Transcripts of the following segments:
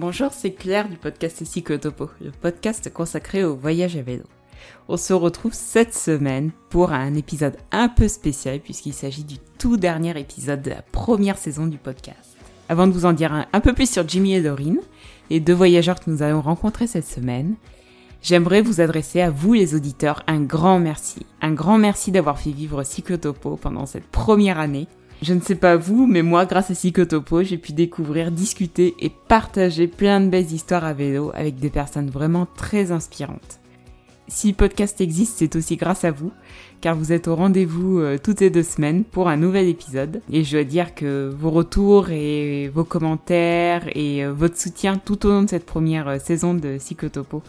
Bonjour, c'est Claire du podcast Psychotopo, le podcast consacré au voyage à vélo. On se retrouve cette semaine pour un épisode un peu spécial puisqu'il s'agit du tout dernier épisode de la première saison du podcast. Avant de vous en dire un, peu plus sur Jimmy et Dorine, les deux voyageurs que nous allons rencontrer cette semaine, j'aimerais vous adresser à vous les auditeurs un grand merci. Un grand merci d'avoir fait vivre Psychotopo pendant cette première année je ne sais pas vous, mais moi, grâce à Psychotopo, j'ai pu découvrir, discuter et partager plein de belles histoires à vélo avec des personnes vraiment très inspirantes. Si le podcast existe, c'est aussi grâce à vous, car vous êtes au rendez-vous euh, toutes les deux semaines pour un nouvel épisode. Et je dois dire que vos retours et vos commentaires et euh, votre soutien tout au long de cette première euh, saison de Psychotopo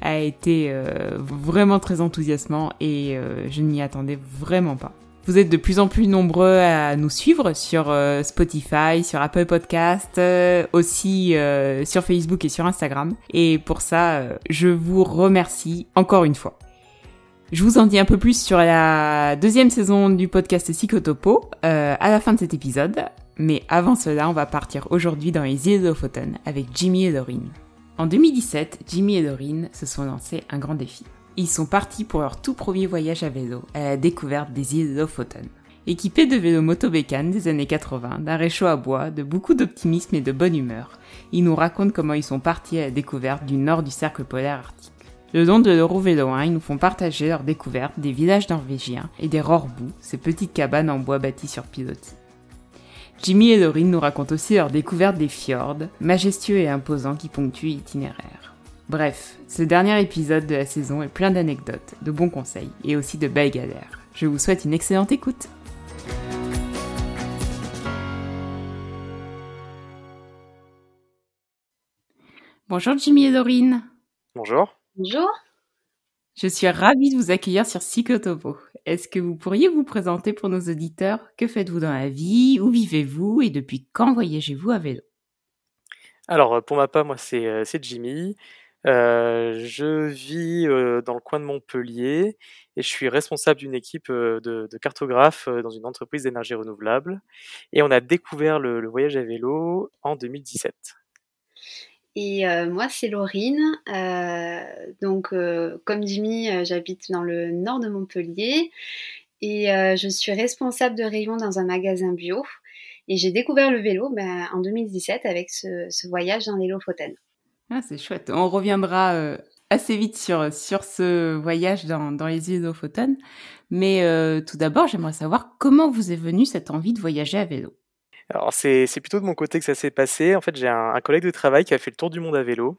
a été vraiment très enthousiasmant et je n'y attendais vraiment pas. Vous êtes de plus en plus nombreux à nous suivre sur euh, Spotify, sur Apple Podcast, euh, aussi euh, sur Facebook et sur Instagram. Et pour ça, je vous remercie encore une fois. Je vous en dis un peu plus sur la deuxième saison du podcast Psychotopo à la fin de cet épisode. Mais avant cela, on va partir aujourd'hui dans les îles Lofoten avec Jimmy et Doreen. En 2017, Jimmy et Doreen se sont lancés un grand défi. Ils sont partis pour leur tout premier voyage à vélo, à la découverte des îles Lofoten. Équipés de vélos motobécanes des années 80, d'un réchaud à bois, de beaucoup d'optimisme et de bonne humeur, ils nous racontent comment ils sont partis à la découverte du nord du cercle polaire arctique. Le long de l'Eurovélo 1, ils nous font partager leur découverte des villages norvégiens et des Rorbou, ces petites cabanes en bois bâties sur pilotis. Jimmy et Dorine nous racontent aussi leur découverte des fjords, majestueux et imposants qui ponctuent l'itinéraire. Bref, ce dernier épisode de la saison est plein d'anecdotes, de bons conseils et aussi de belles galères. Je vous souhaite une excellente écoute. Bonjour Jimmy et Dorine. Bonjour. Bonjour. Je suis ravie de vous accueillir sur Psychotopo. Est-ce que vous pourriez vous présenter pour nos auditeurs? Que faites-vous dans la vie? Où vivez-vous? Et depuis quand voyagez-vous à vélo? Alors, pour ma part, moi, c'est euh, Jimmy. Euh, je vis dans le coin de Montpellier et je suis responsable d'une équipe de, cartographes dans une entreprise d'énergie renouvelable. Et on a découvert le, voyage à vélo en 2017. Et moi, c'est Laurine. donc, comme Jimmy, j'habite dans le nord de Montpellier et je suis responsable de rayon dans un magasin bio. Et j'ai découvert le vélo ben, en 2017 avec ce, voyage dans les Lofoten. Ah, c'est chouette. On reviendra euh, assez vite sur, sur ce voyage dans, dans les îles Lofoten. Mais euh, tout d'abord, j'aimerais savoir comment vous est venue cette envie de voyager à vélo? Alors, c'est, plutôt de mon côté que ça s'est passé. En fait, j'ai un, collègue de travail qui a fait le tour du monde à vélo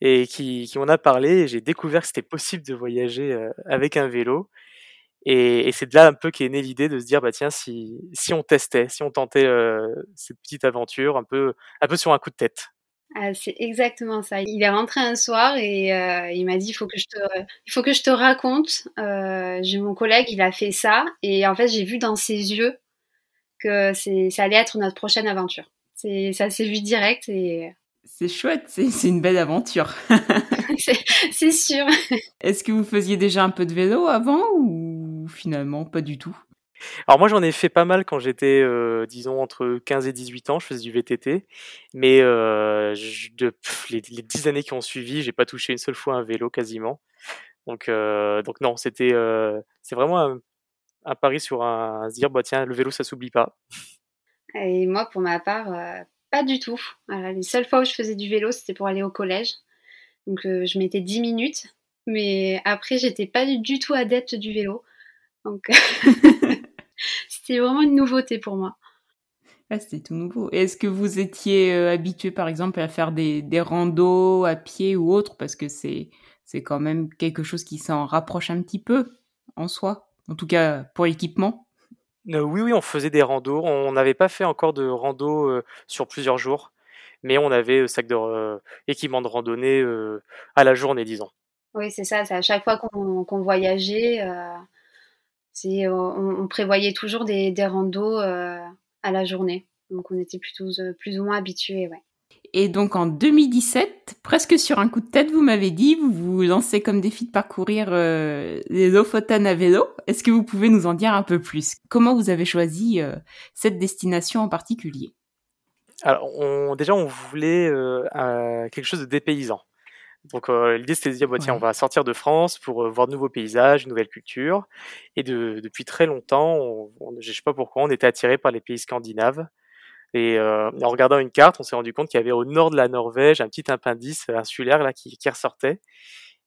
et qui, m'en a parlé. J'ai découvert que c'était possible de voyager euh, avec un vélo. Et, et, c'est de là un peu qu'est née l'idée de se dire, bah tiens, si, si on testait, si on tentait cette petite aventure un peu, un peu sur un coup de tête. Ah, c'est exactement ça. Il est rentré un soir et euh, il m'a dit il faut que je te, il faut que je te raconte. Euh, j'ai mon collègue, il a fait ça et en fait j'ai vu dans ses yeux que c'est, ça allait être notre prochaine aventure. C'est, ça s'est vu direct et. C'est chouette, c'est, c'est une belle aventure. c'est, c'est sûr. Est-ce que vous faisiez déjà un peu de vélo avant ou finalement pas du tout? Alors moi j'en ai fait pas mal quand j'étais, euh, disons, entre 15 et 18 ans, je faisais du VTT, mais euh, les, les 10 années qui ont suivi, j'ai pas touché une seule fois un vélo quasiment. Donc, euh, non, c'était, c'est vraiment un, un, pari sur un, se dire, bah tiens, le vélo ça s'oublie pas. Et moi pour ma part, pas du tout. les seules fois où je faisais du vélo, c'était pour aller au collège. Donc je mettais 10 minutes, mais après j'étais pas du tout adepte du vélo. Donc c'était vraiment une nouveauté pour moi. Ah, c'était tout nouveau. Est-ce que vous étiez euh, habitué, par exemple, à faire des, des randos à pied ou autre? Parce que c'est, c'est quand même quelque chose qui s'en rapproche un petit peu en soi. En tout cas, pour l'équipement. Euh, oui, oui, on faisait des randos. On n'avait pas fait encore de rando euh, sur plusieurs jours. Mais on avait sac de équipement de randonnée à la journée, disons. Oui, c'est ça. C'est à chaque fois qu'on voyageait, c'est, on, prévoyait toujours des, des randos euh, à la journée. Donc on était plutôt euh, plus ou moins habitués, ouais. Et donc en 2017, presque sur un coup de tête, vous m'avez dit, vous vous lancez comme défi de parcourir euh, les Lofoten à vélo. Est-ce que vous pouvez nous en dire un peu plus? Comment vous avez choisi cette destination en particulier? Alors, on, déjà, on voulait quelque chose de dépaysant. Donc l'idée c'était de dire bah, tiens on va sortir de France pour voir de nouveaux paysages, une nouvelle culture. Et de, depuis très longtemps, on, on, je sais pas pourquoi, on était attiré par les pays scandinaves. Et en regardant une carte, on s'est rendu compte qu'il y avait au nord de la Norvège un petit appendice insulaire là qui, qui ressortait.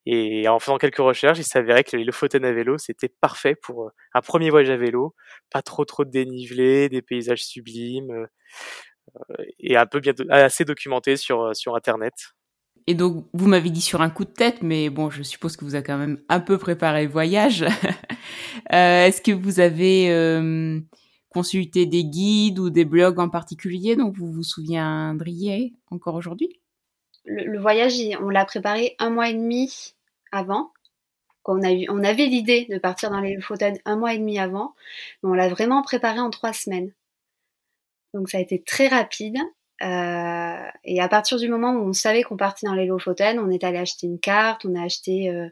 Et en faisant quelques recherches, il s'avérait que les Lofoten à vélo, c'était parfait pour un premier voyage à vélo. Pas trop trop de dénivelé, des paysages sublimes, et un peu bien assez documenté sur, sur Internet. Et donc, vous m'avez dit sur un coup de tête, mais bon, je suppose que vous avez quand même un peu préparé le voyage. euh, Est-ce que vous avez euh, consulté des guides ou des blogs en particulier dont vous vous souviendriez encore aujourd'hui? Le, voyage, on l'a préparé un mois et demi avant. On, a eu, on avait l'idée de partir dans les Lofoten un mois et demi avant, mais on l'a vraiment préparé en trois semaines. Donc ça a été très rapide. Euh, et à partir du moment où on savait qu'on partait dans les Lofoten, on est allé acheter une carte, on a acheté euh,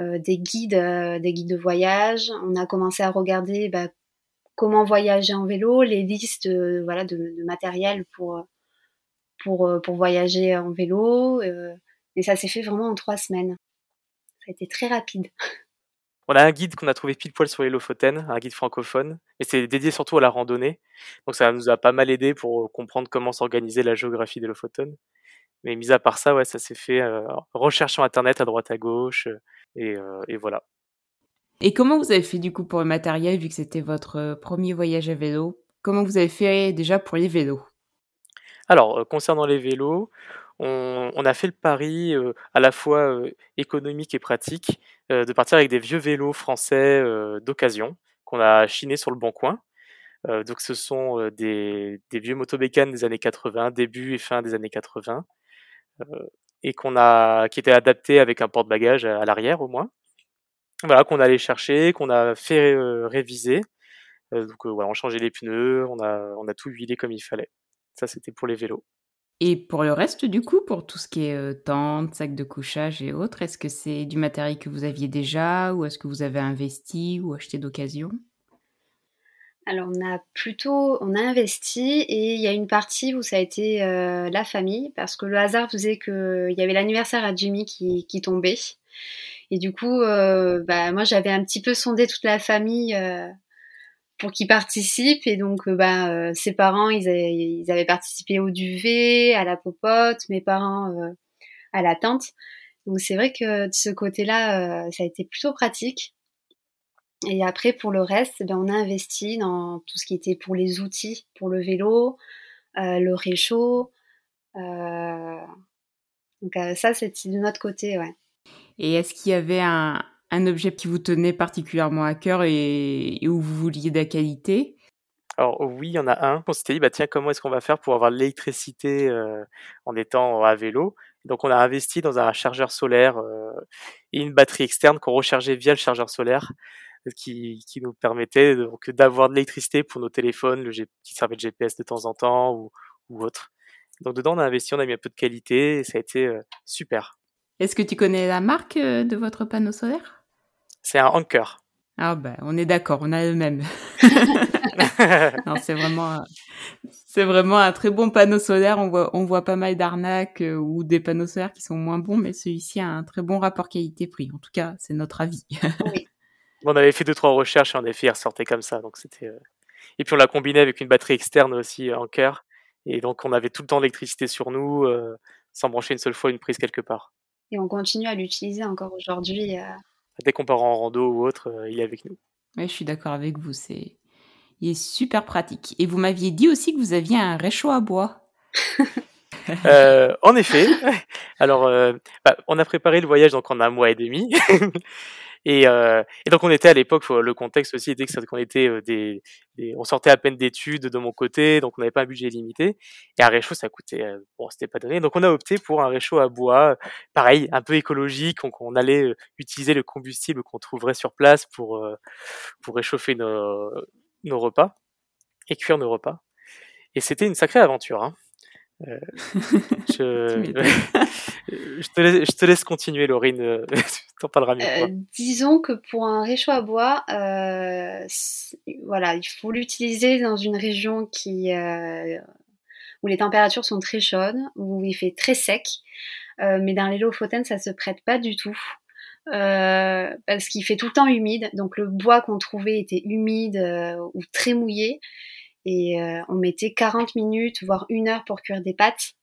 euh, des guides, des guides de voyage. On a commencé à regarder bah, comment voyager en vélo, les listes, voilà, de, de, matériel pour pour pour voyager en vélo. et ça s'est fait vraiment en trois semaines. Ça a été très rapide. On a un guide qu'on a trouvé pile poil sur les Lofoten, un guide francophone, et c'est dédié surtout à la randonnée. Donc ça nous a pas mal aidé pour comprendre comment s'organiser la géographie des Lofoten. Mais mis à part ça, ouais, ça s'est fait euh, recherche sur internet à droite à gauche, euh, et, euh, et, voilà. Et comment vous avez fait du coup pour le matériel, vu que c'était votre euh, premier voyage à vélo? Comment vous avez fait déjà pour les vélos? Alors, concernant les vélos, on, a fait le pari à la fois économique et pratique de partir avec des vieux vélos français d'occasion qu'on a chinés sur le bon coin. Donc ce sont des, des vieux motobécanes des années 80, début et fin des années 80, et qu'on a, qui étaient adaptés avec un porte-bagages à, l'arrière au moins. Voilà, qu'on allait chercher, qu'on a fait réviser. donc voilà, on changeait les pneus, on a, on a tout huilé comme il fallait. Ça, c'était pour les vélos. Et pour le reste, du coup, pour tout ce qui est euh, tente, sac de couchage et autres, est-ce que c'est du matériel que vous aviez déjà ou est-ce que vous avez investi ou acheté d'occasion? Alors on a plutôt on a investi et il y a une partie où ça a été euh, la famille parce que le hasard faisait que il y avait l'anniversaire à Jimmy qui, tombait. Et du coup euh, bah, moi j'avais un petit peu sondé toute la famille euh, pour qu'ils participent. Et donc, euh, bah, euh, ses parents, ils avaient, ils avaient, participé au duvet, à la popote, mes parents euh, à la tente. Donc, c'est vrai que de ce côté-là, ça a été plutôt pratique. Et après, pour le reste, ben, on a investi dans tout ce qui était pour les outils, pour le vélo, le réchaud. donc, ça, c'est de notre côté, ouais. Et est-ce qu'il y avait un, un objet qui vous tenait particulièrement à cœur et, où vous vouliez de la qualité? Alors oui, il y en a un. On s'était dit, bah tiens, comment est-ce qu'on va faire pour avoir de l'électricité euh, en étant à vélo? Donc on a investi dans un chargeur solaire euh, et une batterie externe qu'on rechargeait via le chargeur solaire, qui, qui nous permettait donc d'avoir de l'électricité pour nos téléphones, le qui servait de GPS de temps en temps ou, ou autre. Donc dedans on a investi, on a mis un peu de qualité et ça a été euh, super. Est-ce que tu connais la marque de votre panneau solaire? C'est un Anker. Ah ben, on est d'accord, on a le même. non, c'est vraiment, c'est vraiment un très bon panneau solaire. On voit, on voit pas mal d'arnaques euh, ou des panneaux solaires qui sont moins bons, mais celui-ci a un très bon rapport qualité-prix. En tout cas, c'est notre avis. oui. on avait fait deux trois recherches et en effet, il ressortait comme ça. Donc c'était. Euh, et puis on l'a combiné avec une batterie externe aussi Anker. Et donc on avait tout le temps l'électricité sur nous, euh, sans brancher une seule fois une prise quelque part. Et on continue à l'utiliser encore aujourd'hui dès qu'on part en rando ou autre, euh, il est avec nous. Oui, je suis d'accord avec vous. C'est, il est super pratique. Et vous m'aviez dit aussi que vous aviez un réchaud à bois. euh, en effet. Alors, euh, bah, on a préparé le voyage donc en un mois et demi. Et, euh, et, donc on était à l'époque, le contexte aussi était qu'on était euh, des, des, on sortait à peine d'études de mon côté, donc on n'avait pas un budget limité. Et un réchaud, ça coûtait, euh, bon, c'était pas donné. Donc on a opté pour un réchaud à bois, pareil, un peu écologique. Donc on allait euh, utiliser le combustible qu'on trouverait sur place pour pour réchauffer nos, nos repas et cuire nos repas. Et c'était une sacrée aventure. Hein. Euh, je... je, te laisse, je, te laisse, continuer, Laurine. Euh. Euh, disons que pour un réchaud à bois, euh, voilà, il faut l'utiliser dans une région qui, où les températures sont très chaudes, où il fait très sec. mais dans les Lofoten, ça se prête pas du tout. parce qu'il fait tout le temps humide, donc le bois qu'on trouvait était humide ou très mouillé, et on mettait 40 minutes, voire une heure pour cuire des pâtes.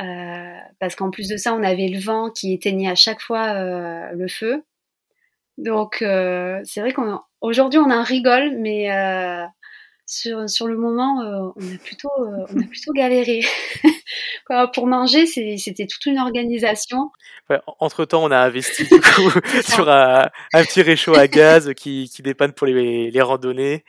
Euh, parce qu'en plus de ça, on avait le vent qui éteignait à chaque fois euh, le feu. Donc euh, c'est vrai qu'aujourd'hui on, on en rigole, mais sur, sur le moment, on a plutôt on a plutôt galéré. pour manger, c'était toute une organisation. Ouais, entre temps, on a investi du coup sur un, un, petit réchaud à gaz qui, qui dépanne pour les, les randonnées.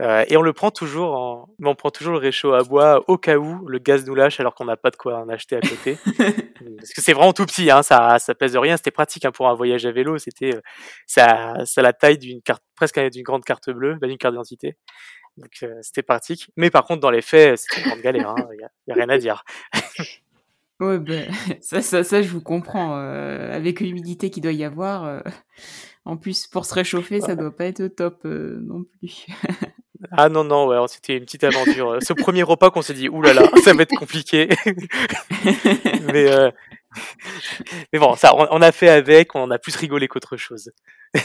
Euh, et on le prend toujours, en... on prend toujours le réchaud à bois au cas où le gaz nous lâche alors qu'on n'a pas de quoi en acheter à côté. Parce que c'est vraiment tout petit, hein, ça, ça pèse de rien. C'était pratique hein, pour un voyage à vélo. C'était, euh, ça, la taille d'une carte, presque d'une grande carte bleue, bah, d'une carte d'identité. Donc euh, c'était pratique. Mais par contre, dans les faits, c'était une grande galère. Il hein, y, a, y, a, rien à dire. ouais, ben, ça, ça, ça, je vous comprends. Euh, avec l'humidité qu'il doit y avoir, en plus pour se réchauffer, ça doit pas être top non plus. Ah non, non, ouais, c'était une petite aventure. Ce premier repas qu'on s'est dit, oulala, ça va être compliqué. mais, euh... mais bon, ça, on, a fait avec, on a plus rigolé qu'autre chose.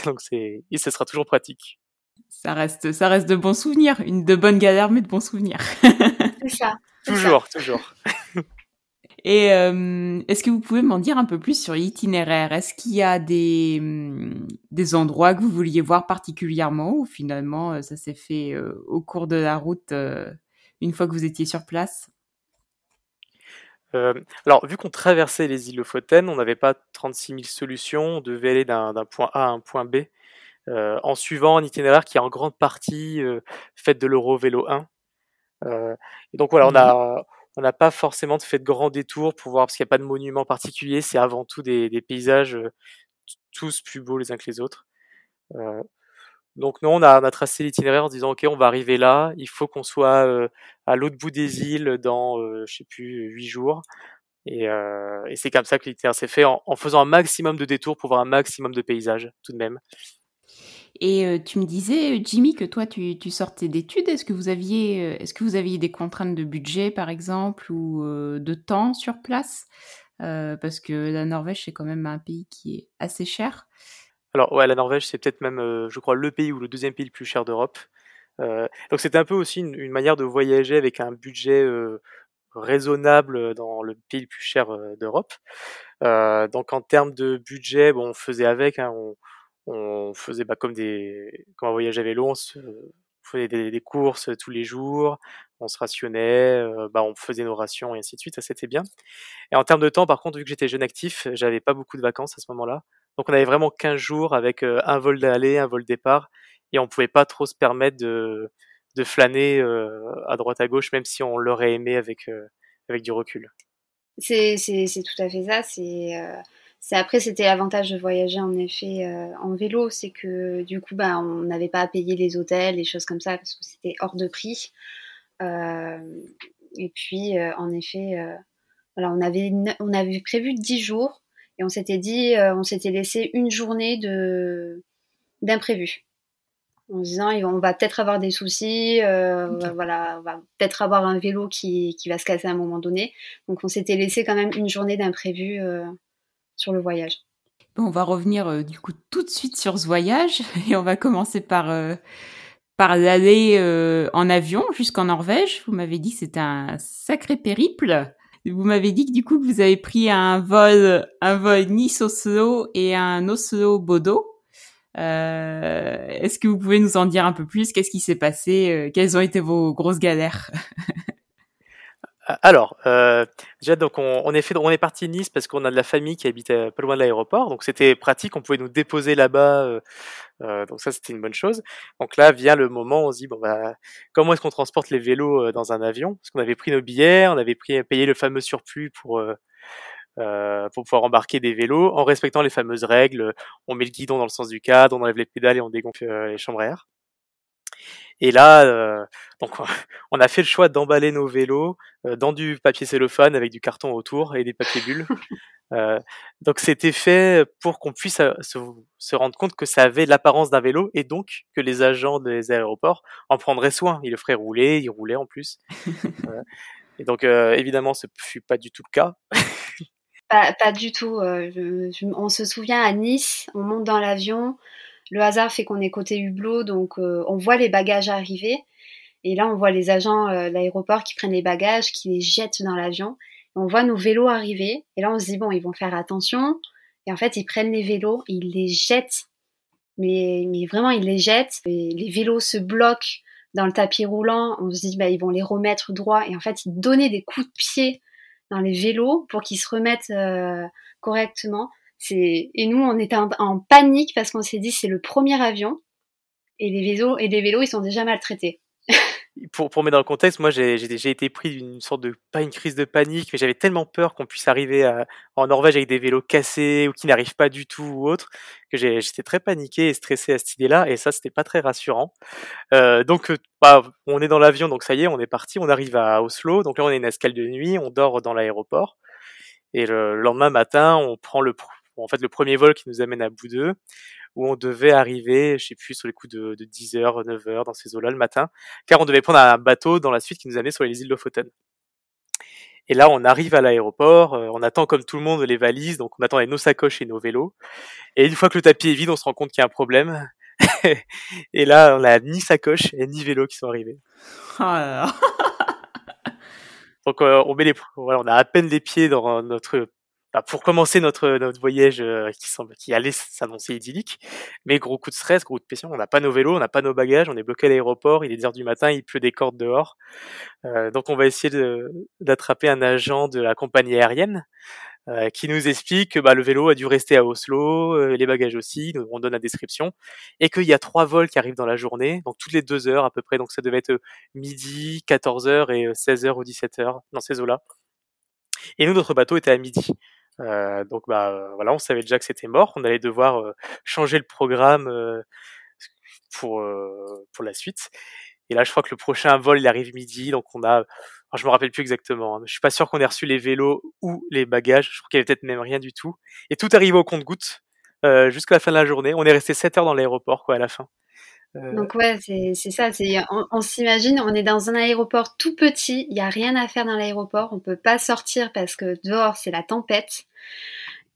Donc c'est, et ce sera toujours pratique. Ça reste, ça reste de bons souvenirs, une de bonnes galères, mais de bons souvenirs. c'est ça. Toujours, toujours. Et euh, est-ce que vous pouvez m'en dire un peu plus sur l'itinéraire? Est-ce qu'il y a des, hum, des endroits que vous vouliez voir particulièrement ou finalement euh, ça s'est fait euh, au cours de la route une fois que vous étiez sur place? Alors, vu qu'on traversait les îles Lofoten, on n'avait pas 36 000 solutions, on devait aller d'un point A à un point B en suivant un itinéraire qui est en grande partie fait de l'Eurovélo 1. et donc voilà, on a, on n'a pas forcément fait de grands détours pour voir parce qu'il n'y a pas de monument particulier. C'est avant tout des, paysages euh, tous plus beaux les uns que les autres. Euh, donc nous, on a, on a tracé l'itinéraire en disant ok, on va arriver là. Il faut qu'on soit euh, à l'autre bout des îles dans, je sais plus, huit jours. Et, et c'est comme ça que l'itinéraire s'est fait en, en, faisant un maximum de détours pour voir un maximum de paysages tout de même. Et euh, tu me disais, Jimmy, que toi, tu, sortais d'études. Est-ce que vous aviez, euh, est-ce que vous aviez des contraintes de budget, par exemple, ou euh, de temps sur place? Parce que la Norvège, c'est quand même un pays qui est assez cher. Alors ouais, la Norvège, c'est peut-être même, je crois, le pays ou le deuxième pays le plus cher d'Europe. donc c'était un peu aussi une, manière de voyager avec un budget raisonnable dans le pays le plus cher d'Europe. donc en termes de budget, bon, on faisait avec. Hein, on faisait bah, comme des comme un voyage à vélo, on, faisait des, courses tous les jours, on se rationnait, euh, bah, on faisait nos rations et ainsi de suite, ça c'était bien. Et en termes de temps, par contre, vu que j'étais jeune actif, j'avais pas beaucoup de vacances à ce moment-là. Donc on avait vraiment 15 jours avec euh, un vol d'aller, un vol départ, et on pouvait pas trop se permettre de, de flâner euh, à droite à gauche, même si on l'aurait aimé avec, avec du recul. C'est tout à fait ça. C'est après c'était l'avantage de voyager en effet euh, en vélo, c'est que du coup bah on n'avait pas à payer les hôtels, les choses comme ça parce que c'était hors de prix. Euh, et puis euh, en effet, voilà on avait on avait prévu 10 jours et on s'était dit on s'était laissé une journée de d'imprévu en se disant on va peut-être avoir des soucis, voilà, on va peut-être avoir un vélo qui, qui, va se casser à un moment donné. Donc on s'était laissé quand même une journée d'imprévu sur le voyage. on va revenir euh, du coup tout de suite sur ce voyage et on va commencer par euh, par l'aller euh, en avion jusqu'en Norvège. Vous m'avez dit que c'était un sacré périple. Vous m'avez dit que du coup vous avez pris un vol un vol Nice Oslo et un Oslo Bodo. Est-ce que vous pouvez nous en dire un peu plus? Qu'est-ce qui s'est passé? Quelles ont été vos grosses galères? Alors, euh, déjà, donc on, est fait, on est parti Nice parce qu'on a de la famille qui habite pas loin de l'aéroport, donc c'était pratique, on pouvait nous déposer là-bas, euh, euh, donc ça c'était une bonne chose. Donc là vient le moment on se dit bon bah comment est-ce qu'on transporte les vélos dans un avion? Parce qu'on avait pris nos billets, on avait pris payé le fameux surplus pour pour pouvoir embarquer des vélos en respectant les fameuses règles. On met le guidon dans le sens du cadre, on enlève les pédales et on dégonfle les chambres à air. Et là, euh, donc, on a fait le choix d'emballer nos vélos euh, dans du papier cellophane avec du carton autour et des papiers bulles. euh, donc c'était fait pour qu'on puisse se, se, rendre compte que ça avait l'apparence d'un vélo et donc que les agents des aéroports en prendraient soin. Ils le feraient rouler, ils roulaient en plus. Et donc, évidemment, ce fut pas du tout le cas. pas, pas, du tout. on se souvient à Nice, on monte dans l'avion. Le hasard fait qu'on est côté hublot, donc on voit les bagages arriver. Et là, on voit les agents de l'aéroport qui prennent les bagages, qui les jettent dans l'avion. On voit nos vélos arriver. Et là, on se dit, bon, ils vont faire attention. Et en fait, ils prennent les vélos, ils les jettent. Mais, mais vraiment, ils les jettent. Et les vélos se bloquent dans le tapis roulant. On se dit, bah, ils vont les remettre droit. Et en fait, ils donnaient des coups de pied dans les vélos pour qu'ils se remettent euh, correctement. Et nous, on était en, panique parce qu'on s'est dit, c'est le premier avion. Et les vélos, et les vélos, ils sont déjà maltraités pour, pour mettre dans le contexte, moi j'ai été pris d'une sorte de, pas une crise de panique, mais j'avais tellement peur qu'on puisse arriver en Norvège avec des vélos cassés ou qui n'arrivent pas du tout ou autre, que j'étais très paniqué et stressé à cette idée-là, et ça c'était pas très rassurant. Euh, donc euh, bah, on est dans l'avion, donc ça y est, on est parti, on arrive à Oslo, donc là on est une escale de nuit, on dort dans l'aéroport, et le lendemain matin on prend le, en fait le premier vol qui nous amène à Boudeux où on devait arriver, je sais plus, sur les coups de, 10h, 9h, dans ces eaux-là le matin, car on devait prendre un bateau dans la suite qui nous amenait sur les îles Lofoten. Et là, on arrive à l'aéroport, euh, on attend comme tout le monde les valises, donc on attend nos sacoches et nos vélos. Et une fois que le tapis est vide, on se rend compte qu'il y a un problème. et là, on n'a ni sacoche et ni vélo qui sont arrivés. Oh donc euh, on met les, voilà, on a à peine les pieds dans notre bah, pour commencer notre, notre voyage euh, qui, semble, qui allait s'annoncer idyllique, mais gros coup de stress, gros coup de pression, on n'a pas nos vélos, on n'a pas nos bagages, on est bloqué à l'aéroport, il est 10 heures du matin, il pleut des cordes dehors. Euh, donc on va essayer d'attraper un agent de la compagnie aérienne euh, qui nous explique que bah, le vélo a dû rester à Oslo, euh, les bagages aussi, on donne la description, et qu'il y a trois vols qui arrivent dans la journée, donc toutes les deux heures à peu près, donc ça devait être midi, 14 heures et 16 heures ou 17 heures dans ces eaux-là. Et nous, notre bateau était à midi. Euh, donc bah voilà, on savait déjà que c'était mort, on allait devoir euh, changer le programme euh, pour pour la suite. Et là, je crois que le prochain vol il arrive midi, donc on a, je me rappelle plus exactement, hein, je suis pas sûr qu'on ait reçu les vélos ou les bagages. Je crois qu'il y avait peut-être même rien du tout. Et tout arrivait au compte-goutte euh, jusqu'à la fin de la journée. On est resté 7 heures dans l'aéroport quoi à la fin. Euh, Donc ouais, c'est ça. On, s'imagine, on est dans un aéroport tout petit, il n'y a rien à faire dans l'aéroport, on peut pas sortir parce que dehors c'est la tempête.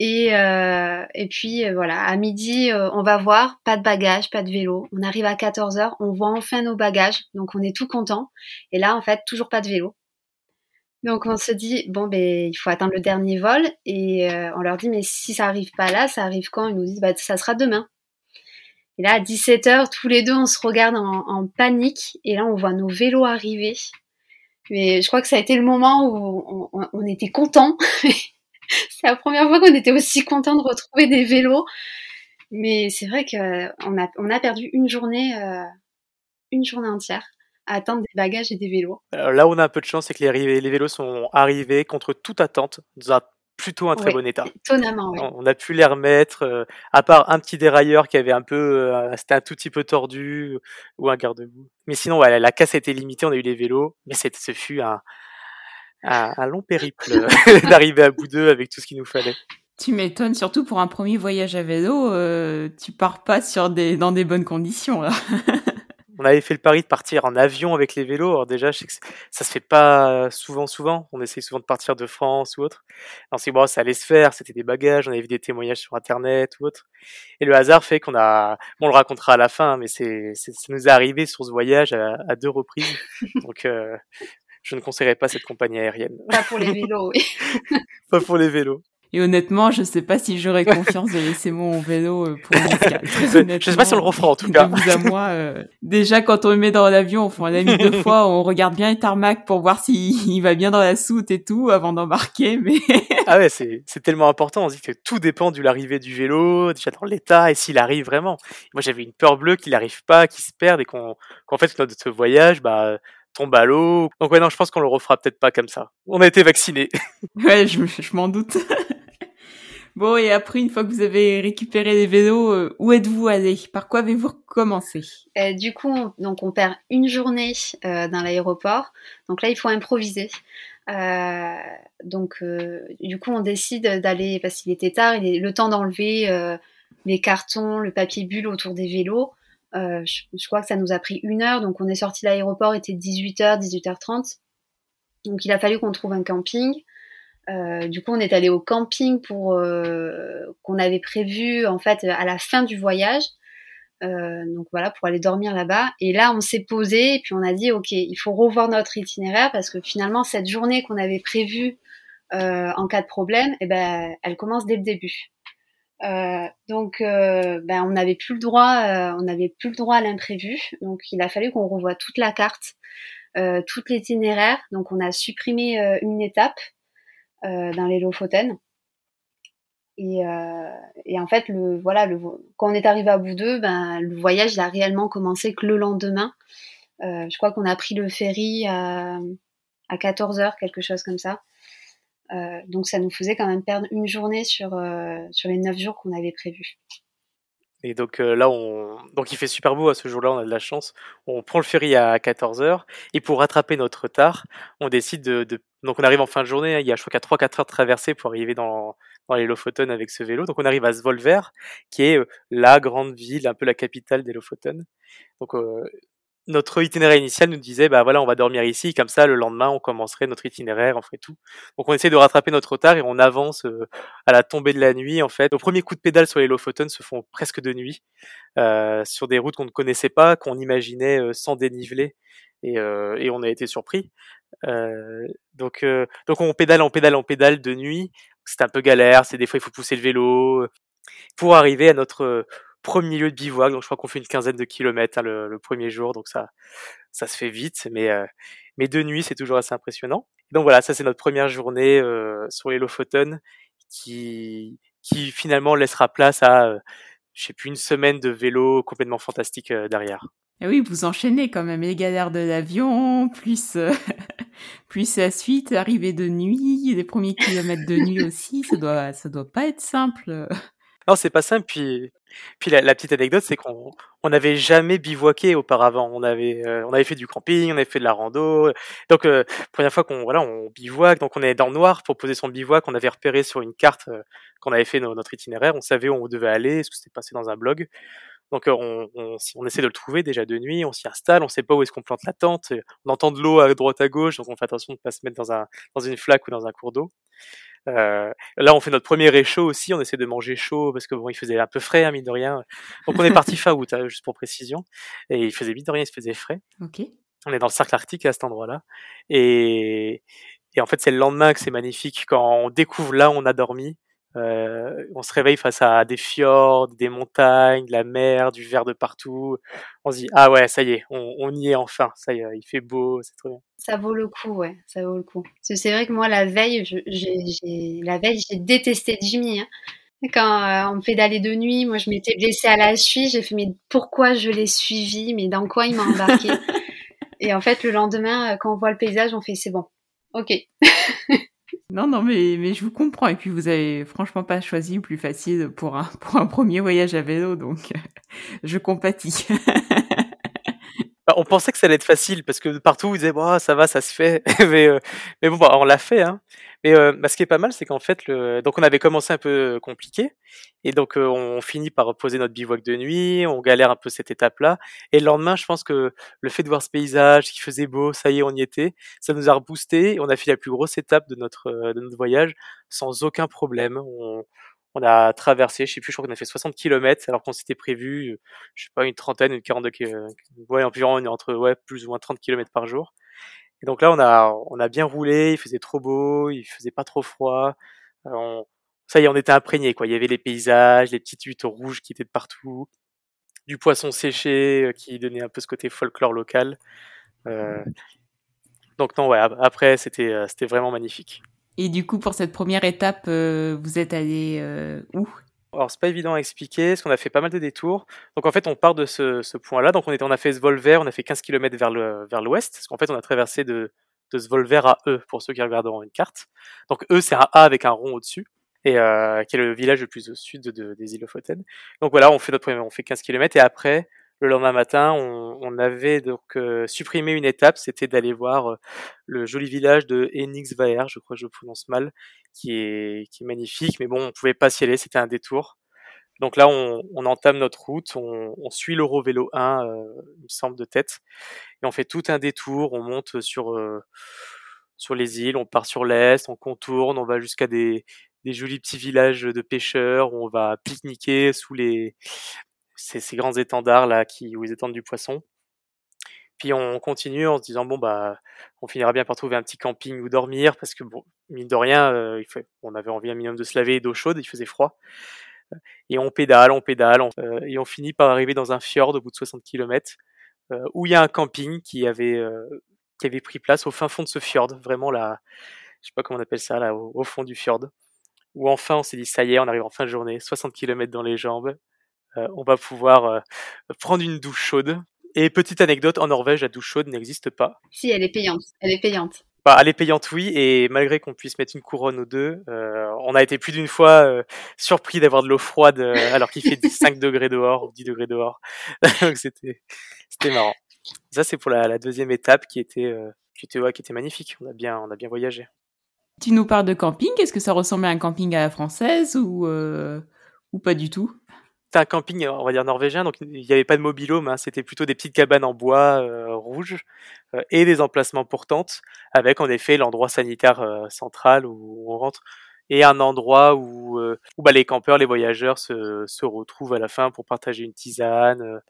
Et, euh, puis euh, voilà, à midi, on va voir, pas de bagages, pas de vélo. On arrive à 14h, on voit enfin nos bagages, donc on est tout content. Et là, en fait, toujours pas de vélo. Donc on se dit, bon, ben il faut attendre le dernier vol. Et on leur dit, mais si ça arrive pas là, ça arrive quand? Ils nous disent, bah, ça sera demain. Et là, à 17h, tous les deux, on se regarde en, panique. Et là, on voit nos vélos arriver. Mais je crois que ça a été le moment où on, était contents. c'est la première fois qu'on était aussi contents de retrouver des vélos. Mais c'est vrai qu'on a, on a perdu une journée, euh, une journée entière à attendre des bagages et des vélos. là où on a un peu de chance, c'est que les, vélos sont arrivés contre toute attente plutôt un très bon état. Étonnamment. On a pu les remettre, euh, à part un petit dérailleur qui avait un peu, euh, c'était un tout petit peu tordu ou un garde-boue. Mais sinon, ouais, la casse a été limitée. On a eu les vélos, mais ce fut un, un, long périple d'arriver à bout d'eux avec tout ce qu'il nous fallait. Tu m'étonnes, surtout pour un premier voyage à vélo, euh, tu pars pas sur des, dans des bonnes conditions. Là. on avait fait le pari de partir en avion avec les vélos. Alors déjà, je sais que ça se fait pas souvent, souvent. On essaie souvent de partir de France ou autre. On s'est bon, ça allait se faire. C'était des bagages. On avait vu des témoignages sur Internet ou autre. Et le hasard fait qu'on a, bon, on le racontera à la fin, mais c'est, ça nous est arrivé sur ce voyage à, deux reprises. Donc, euh, je ne conseillerais pas cette compagnie aérienne. Pas pour les vélos, oui. pas pour les vélos. Et honnêtement, je sais pas si j'aurais confiance de laisser mon vélo euh, pour une escale. je sais pas si on le refera en tout cas. vous à moi, euh, déjà quand on le met dans l'avion, on fait un ami deux fois, on regarde bien les tarmac pour voir s'il va bien dans la soute et tout avant d'embarquer. Mais ah ouais, c'est tellement important. On se dit que tout dépend de l'arrivée du vélo, déjà dans l'état et s'il arrive vraiment. Moi, j'avais une peur bleue qu'il n'arrive pas, qu'il se perde et qu'on qu'en fait notre voyage, bah tombe à l'eau. Donc ouais, non, je pense qu'on le refera peut-être pas comme ça. On a été vaccinés. ouais, je, je m'en doute. Bon, et après, une fois que vous avez récupéré les vélos, euh, où êtes-vous allé? Par quoi avez-vous commencé euh, Du coup, on, donc on perd une journée euh, dans l'aéroport. Donc là, il faut improviser. donc, du coup, on décide d'aller, parce qu'il était tard, le temps d'enlever les cartons, le papier bulle autour des vélos. Je, je, crois que ça nous a pris une heure. Donc, on est sorti de l'aéroport, il était 18h, 18h30. Donc il a fallu qu'on trouve un camping. Du coup, on est allé au camping pour qu'on avait prévu en fait à la fin du voyage. donc voilà, pour aller dormir là-bas. Et là, on s'est posé et puis on a dit, ok, il faut revoir notre itinéraire parce que finalement, cette journée qu'on avait prévue en cas de problème, eh ben, elle commence dès le début. Euh, donc, euh, ben, on n'avait plus le droit, euh, on n'avait plus le droit à l'imprévu. Donc, il a fallu qu'on revoie toute la carte, euh, tout l'itinéraire. Donc, on a supprimé une étape dans les Lofoten. Et, et, en fait, le, voilà, le, quand on est arrivé à bout d'eux, ben, le voyage il a réellement commencé que le lendemain. je crois qu'on a pris le ferry à, à 14 heures, quelque chose comme ça. Euh, donc ça nous faisait quand même perdre une journée sur, euh, sur les neuf jours qu'on avait prévus. Et donc euh, là, on... donc il fait super beau à ce jour-là, on a de la chance. On prend le ferry à 14h et pour rattraper notre retard, on décide de, de... Donc on arrive en fin de journée, il y a je crois a 3-4 heures de traversée pour arriver dans, dans les Lofoten avec ce vélo. Donc on arrive à Svolver, qui est la grande ville, un peu la capitale des Lofoten. Donc notre itinéraire initial nous disait bah voilà on va dormir ici comme ça le lendemain on commencerait notre itinéraire on ferait tout. Donc on essaie de rattraper notre retard et on avance euh, à la tombée de la nuit en fait. Nos premiers coups de pédale sur les Lofoten se font presque de nuit euh, sur des routes qu'on ne connaissait pas qu'on imaginait euh, sans dénivelé. Et, et, on a été surpris. Donc donc on pédale on pédale on pédale de nuit. C'est un peu galère c'est des fois il faut pousser le vélo pour arriver à notre premier lieu de bivouac. Donc je crois qu'on fait une quinzaine de kilomètres hein, le, premier jour, donc ça, ça se fait vite. Mais, euh, mais de nuit, c'est toujours assez impressionnant. Donc voilà, ça c'est notre première journée euh, sur les Lofoten qui, qui finalement laissera place à, euh, je sais plus, une semaine de vélo complètement fantastique derrière. Et oui, vous enchaînez quand même les galères de l'avion, plus plus la suite, arrivée de nuit, les premiers kilomètres de nuit aussi, ça doit ça doit pas être simple. Non, c'est pas simple. Puis, puis la, petite anecdote, c'est qu'on on n'avait jamais bivouaqué auparavant. On avait, euh, on avait fait du camping, on avait fait de la rando. Donc, euh, première fois qu'on voilà, on bivouac. Donc, on est dans le noir pour poser son bivouac. On avait repéré sur une carte euh, qu'on avait fait notre itinéraire. On savait où on devait aller, ce que c'était passé dans un blog. Donc on, on, on, essaie de le trouver déjà de nuit, on s'y installe, on sait pas où est-ce qu'on plante la tente, on entend de l'eau à droite à gauche, donc on fait attention de pas se mettre dans un dans une flaque ou dans un cours d'eau. Euh, là, on fait notre premier réchaud aussi. On essaie de manger chaud parce que bon, il faisait un peu frais, hein, mine de rien. Donc, on est parti fin août, hein, juste pour précision. Et il faisait mine de rien, il se faisait frais. Ok. On est dans le cercle arctique à cet endroit-là. Et, et en fait, c'est le lendemain que c'est magnifique quand on découvre là où on a dormi. Euh, on se réveille face à des fjords, des montagnes, de la mer, du vert de partout. On se dit ah ouais, ça y est, on, on y est enfin. Ça y est, il fait beau, c'est trop bien. Ça vaut le coup, ouais, ça vaut le coup. c'est vrai que moi la veille, j'ai la veille, j'ai détesté Jimmy. Hein. Quand euh, on me fait d'aller de nuit, moi je m'étais blessée à la cheville, j'ai fait mais pourquoi je l'ai suivi, mais dans quoi il m'a embarqué Et en fait le lendemain, euh, quand on voit le paysage, on fait c'est bon, ok. Non, non, mais, je vous comprends. Et puis, vous avez franchement pas choisi le plus facile pour un, pour un premier voyage à vélo, donc je compatis. Bah, on pensait que ça allait être facile parce que partout, vous disaient, bah, ça va, ça se fait. mais, euh, mais bon, bah, on l'a fait. Hein. Mais euh, bah, ce qui est pas mal, c'est qu'en fait, le... donc on avait commencé un peu compliqué, et donc euh, on finit par poser notre bivouac de nuit, on galère un peu cette étape-là, et le lendemain, je pense que le fait de voir ce paysage, qui faisait beau, ça y est, on y était, ça nous a reboosté, on a fait la plus grosse étape de notre euh, de notre voyage sans aucun problème. On a traversé, je sais plus, je crois qu'on a fait 60 km alors qu'on s'était prévu, je sais pas, une trentaine, une quarantaine, ouais, environ entre ouais plus ou moins 30 km par jour. Et donc là, on a, on a bien roulé, il faisait trop beau, il faisait pas trop froid. On, ça y est, on était imprégné, quoi. Il y avait les paysages, les petites huttes rouges qui étaient de partout, du poisson séché euh, qui donnait un peu ce côté folklore local. Euh, donc non, ouais, après, c'était, euh, c'était vraiment magnifique. Et du coup, pour cette première étape, vous êtes allé où? Alors c'est pas évident à expliquer, parce qu'on a fait pas mal de détours. Donc en fait on part de ce, ce point-là, donc on, était, on a fait Svolver, on a fait 15 km vers le vers l'ouest, parce qu'en fait on a traversé de, de Svolver à E, pour ceux qui regarderont une carte. Donc E c'est un A avec un rond au-dessus, et euh, qui est le village le plus au sud de, des îles Lofoten. Donc voilà, on fait notre premier, on fait 15 km, et après le lendemain matin, on, avait donc euh, supprimé une étape, c'était d'aller voir euh, le joli village de Enixvaer, je crois que je prononce mal, qui est, qui est magnifique, mais bon, on pouvait pas s'y aller, c'était un détour. Donc là, on, on entame notre route, on, on suit l'Eurovélo 1, euh, il me semble de tête, et on fait tout un détour, on monte sur sur les îles, on part sur l'est, on contourne, on va jusqu'à des, des jolis petits villages de pêcheurs on va pique-niquer sous les ces, ces, grands étendards là qui où ils étendent du poisson. Puis on continue en se disant bon bah on finira bien par trouver un petit camping où dormir parce que bon mine de rien euh, on avait envie un minimum de se laver d'eau chaude, il faisait froid. Et on pédale, on pédale, euh, et on finit par arriver dans un fjord au bout de 60 km euh, où il y a un camping qui avait qui avait pris place au fin fond de ce fjord, vraiment là, je sais pas comment on appelle ça là, au, au fond du fjord. Où enfin on s'est dit ça y est, on arrive en fin de journée, 60 km dans les jambes, on va pouvoir euh, prendre une douche chaude. Et petite anecdote, en Norvège, la douche chaude n'existe pas. Si, elle est payante. Elle est payante. Bah, elle est payante, oui, et malgré qu'on puisse mettre une couronne ou deux, euh, on a été plus d'une fois euh, surpris d'avoir de l'eau froide euh, alors qu'il fait 5 degrés dehors ou 10 degrés dehors. Donc c'était c'était marrant. Ça c'est pour la, la, deuxième étape qui était euh, qui était ouais, qui était magnifique. On a bien on a bien voyagé. Tu nous parles de camping. Est-ce que ça ressemblait à un camping à la française ou ou pas du tout? Un camping, on va dire norvégien, donc il n'y avait pas de mobilhome, hein, c'était plutôt des petites cabanes en bois euh, rouge euh, et des emplacements pour tentes, avec en effet l'endroit sanitaire euh, central où on rentre et un endroit où, où bah, les campeurs, les voyageurs se, se, retrouvent à la fin pour partager une tisane,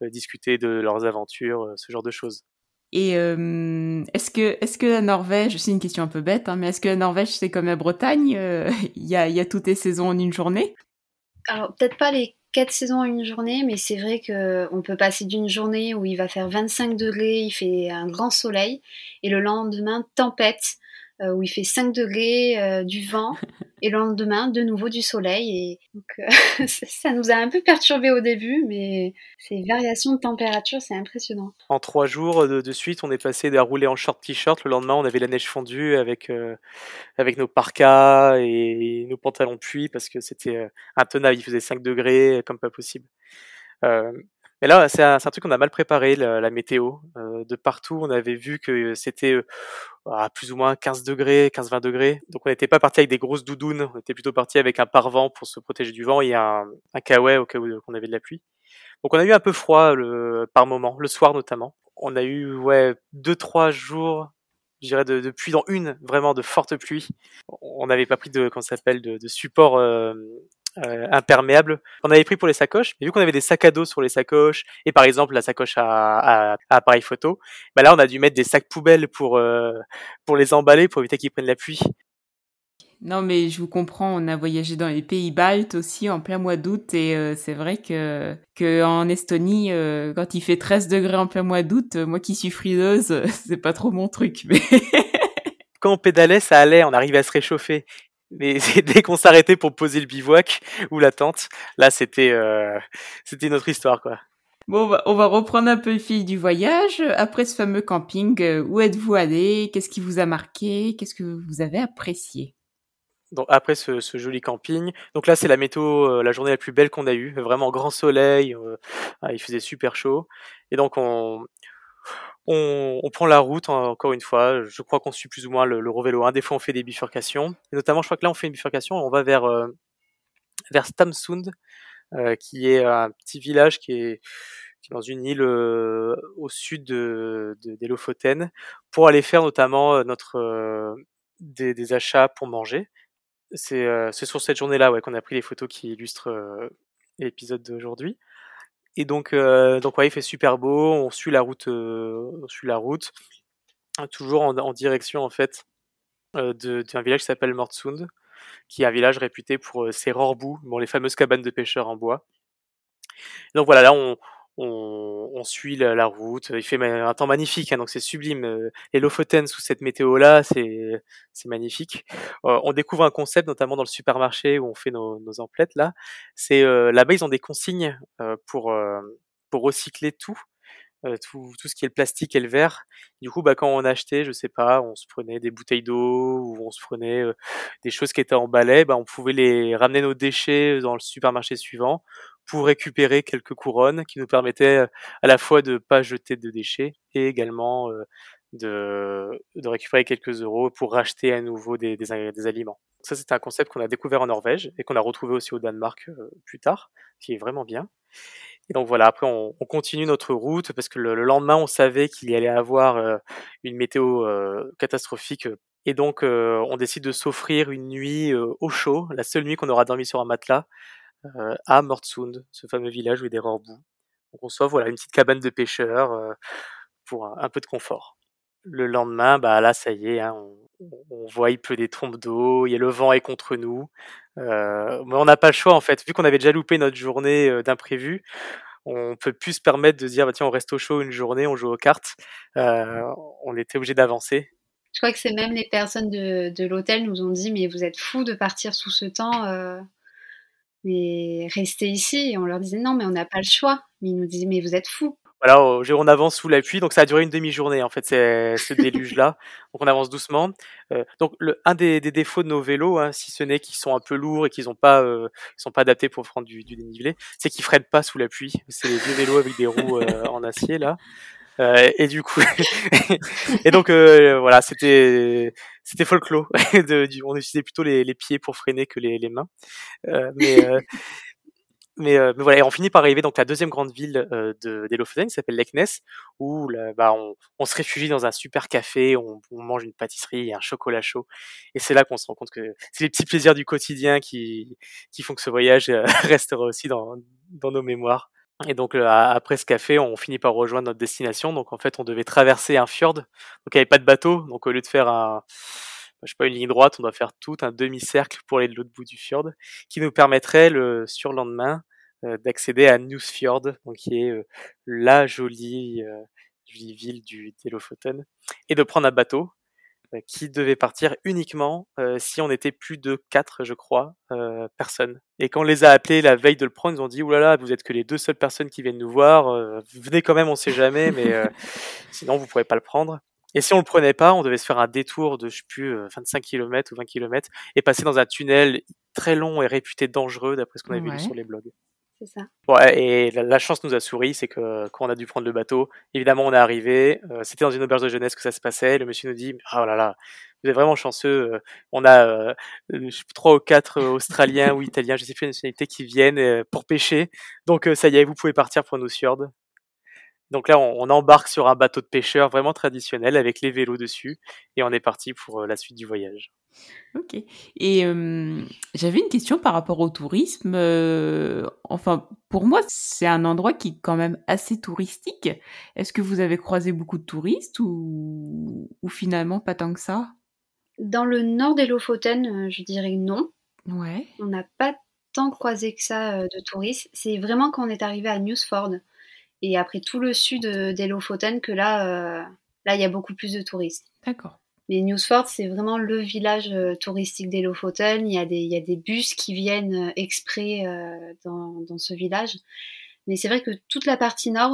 discuter de leurs aventures, ce genre de choses. Et euh, est-ce que est-ce que la Norvège, c'est une question un peu bête, hein, mais est-ce que la Norvège c'est comme la Bretagne, il y, a, y a toutes les saisons en une journée? Alors peut-être pas les quatre saisons en une journée, mais c'est vrai qu'on peut passer d'une journée où il va faire 25 degrés, il fait un grand soleil, et le lendemain, tempête, euh, où il fait 5 degrés, euh, du vent, et le lendemain, de nouveau du soleil. Et donc, euh, ça nous a un peu perturbé au début, mais ces variations de température, c'est impressionnant. En trois jours de, de, suite, on est passé à rouler en short t-shirt. Le lendemain, on avait la neige fondue avec euh, avec nos parkas et, et nos pantalons pluie parce que c'était intenable. Il faisait 5 degrés comme pas possible. Euh, mais là, c'est un, truc qu'on a mal préparé, la, météo. Euh, de partout, on avait vu que c'était euh, à plus ou moins 15 degrés, 15-20 degrés. Donc on n'était pas parti avec des grosses doudounes, on était plutôt parti avec un pare-vent pour se protéger du vent et un, un au cas où on avait de la pluie. Donc on a eu un peu froid par moment, le soir notamment. On a eu ouais deux trois jours, je dirais de, pluie dans une, vraiment de forte pluie. On n'avait pas pris de, s'appelle, de, support euh, euh, imperméable. On avait pris pour les sacoches, mais vu qu'on avait des sacs à dos sur les sacoches, et par exemple la sacoche à, à, à appareil photo, bah là on a dû mettre des sacs poubelles pour euh, pour les emballer pour éviter qu'ils prennent la pluie. Non, mais je vous comprends. On a voyagé dans les pays baltes aussi en plein mois d'août et euh, c'est vrai que que en Estonie, quand il fait 13 degrés en plein mois d'août, moi qui suis frileuse, c'est pas trop mon truc. Mais quand on pédalait, ça allait, on arrivait à se réchauffer. Mais dès qu'on s'arrêtait pour poser le bivouac ou la tente, là c'était euh, c'était notre histoire quoi. Bon, on va, on va, reprendre un peu le fil du voyage. Après ce fameux camping, euh, où êtes-vous allé Qu'est-ce qui vous a marqué? Qu'est-ce que vous avez apprécié? Donc après ce, ce, joli camping, donc là c'est la météo, euh, la journée la plus belle qu'on a eue, vraiment grand soleil, euh, il faisait super chaud, et donc on, on, prend la route encore une fois. Je crois qu'on suit plus ou moins le, le Rovélo 1. Des fois, on fait des bifurcations. Et notamment, je crois que là, on fait une bifurcation. On va vers euh, vers Stamsund, euh, qui est un petit village qui est, dans une île euh, au sud de, de, Lofoten, pour aller faire notamment notre des, des, achats pour manger. C'est sur cette journée-là ouais, qu'on a pris les photos qui illustrent l'épisode d'aujourd'hui. Et donc, euh, donc ouais, il fait super beau. On suit la route, euh, on suit la route, toujours en, direction en fait euh, d'un village qui s'appelle Mortsund, qui est un village réputé pour euh, ses rorbous, bon, les fameuses cabanes de pêcheurs en bois. Donc voilà, là on, on, on suit la, la, route. Il fait un temps magnifique, hein, donc c'est sublime. Les Lofoten sous cette météo-là, c'est c'est magnifique. Euh, on découvre un concept, notamment dans le supermarché où on fait nos, nos emplettes là. C'est euh, là-bas ils ont des consignes euh, pour euh, pour recycler tout. Euh, tout, tout ce qui est le plastique et le verre. Du coup, bah, quand on achetait, je sais pas, on se prenait des bouteilles d'eau ou on se prenait des choses qui étaient emballées, bah, on pouvait les ramener nos déchets dans le supermarché suivant pour récupérer quelques couronnes qui nous permettaient à la fois de pas jeter de déchets et également euh, de, de récupérer quelques euros pour racheter à nouveau des, des, des aliments. Ça, c'est un concept qu'on a découvert en Norvège et qu'on a retrouvé aussi au Danemark euh, plus tard, qui est vraiment bien. Et donc voilà, après on, on continue notre route parce que le, le lendemain on savait qu'il y allait avoir euh, une météo catastrophique et donc on décide de s'offrir une nuit au chaud, la seule nuit qu'on aura dormi sur un matelas à Mortsund, ce fameux village où il y a des rorbout. Donc on s'offre voilà une petite cabane de pêcheurs pour un, peu de confort. Le lendemain, bah là ça y est, hein, on, voit il pleut des trompes d'eau, il y a le vent est contre nous. Euh, mais on n'a pas le choix en fait, vu qu'on avait déjà loupé notre journée euh, d'imprévu, on peut plus se permettre de dire bah, tiens on reste au chaud une journée, on joue aux cartes. Euh, on était obligé d'avancer. Je crois que c'est même les personnes de, de l'hôtel nous ont dit mais vous êtes fous de partir sous ce temps, euh, mais restez ici. Et on leur disait non mais on n'a pas le choix. Mais ils nous disaient mais vous êtes fous voilà, on avance sous la pluie, donc ça a duré une demi-journée en fait, c'est ce déluge-là. Donc on avance doucement. Euh, donc le, un des, des, défauts de nos vélos, hein, si ce n'est qu'ils sont un peu lourds et qu'ils ont pas, euh, sont pas adaptés pour prendre du, du dénivelé, c'est qu'ils freinent pas sous la pluie. C'est les vieux vélos avec des roues euh, en acier là. Euh, et du coup, et donc euh, voilà, c'était c'était folklore. on utilisait plutôt les, les, pieds pour freiner que les, les mains. mais mais, euh, mais, voilà, et on finit par arriver donc la deuxième grande ville euh, de, qui s'appelle Leknes, où là, bah, on, on, se réfugie dans un super café, on, on mange une pâtisserie et un chocolat chaud. Et c'est là qu'on se rend compte que c'est les petits plaisirs du quotidien qui, qui font que ce voyage euh, restera aussi dans, dans nos mémoires. Et donc après ce café, on finit par rejoindre notre destination. Donc en fait, on devait traverser un fjord. Donc il n'y avait pas de bateau. Donc au lieu de faire un je sais pas, une ligne droite, on doit faire tout un demi-cercle pour aller de l'autre bout du fjord, qui nous permettrait le surlendemain euh, d'accéder à Newsfjord, donc qui est euh, la jolie, euh, ville du Lofoten, et de prendre un bateau euh, qui devait partir uniquement euh, si on était plus de quatre, je crois, personnes. Et quand on les a appelés la veille de le prendre, ils ont dit oulala, vous êtes que les deux seules personnes qui viennent nous voir, venez quand même, on sait jamais, mais sinon vous pourrez pas le prendre. Et si on le prenait pas, on devait se faire un détour de, je sais plus, 25 km ou 20 km et passer dans un tunnel très long et réputé dangereux d'après ce qu'on avait vu sur les blogs. Ouais, et la, chance nous a souri, c'est que quand on a dû prendre le bateau, évidemment on est arrivé, euh, c'était dans une auberge de jeunesse que ça se passait, le monsieur nous dit, oh là là, vous êtes vraiment chanceux, euh, on a euh, trois ou quatre Australiens ou Italiens, je sais plus la nationalité, qui viennent pour pêcher, donc ça y est, vous pouvez partir pour nos fjords. Donc là, on, embarque sur un bateau de pêcheur vraiment traditionnel avec les vélos dessus et on est parti pour euh, la suite du voyage. Ok. Et euh, j'avais une question par rapport au tourisme. Euh, enfin, pour moi, c'est un endroit qui est quand même assez touristique. Est-ce que vous avez croisé beaucoup de touristes ou, ou finalement pas tant que ça? Dans le nord des Lofoten, je dirais non. Ouais. On n'a pas tant croisé que ça de touristes. C'est vraiment quand on est arrivé à Newsford et après tout le sud euh, des Lofoten que là, euh, là il y a beaucoup plus de touristes. D'accord. Mais Newsford, c'est vraiment le village euh, touristique des Lofoten. Il y, a des, il y a des bus qui viennent exprès dans, dans, ce village. Mais c'est vrai que toute la partie nord,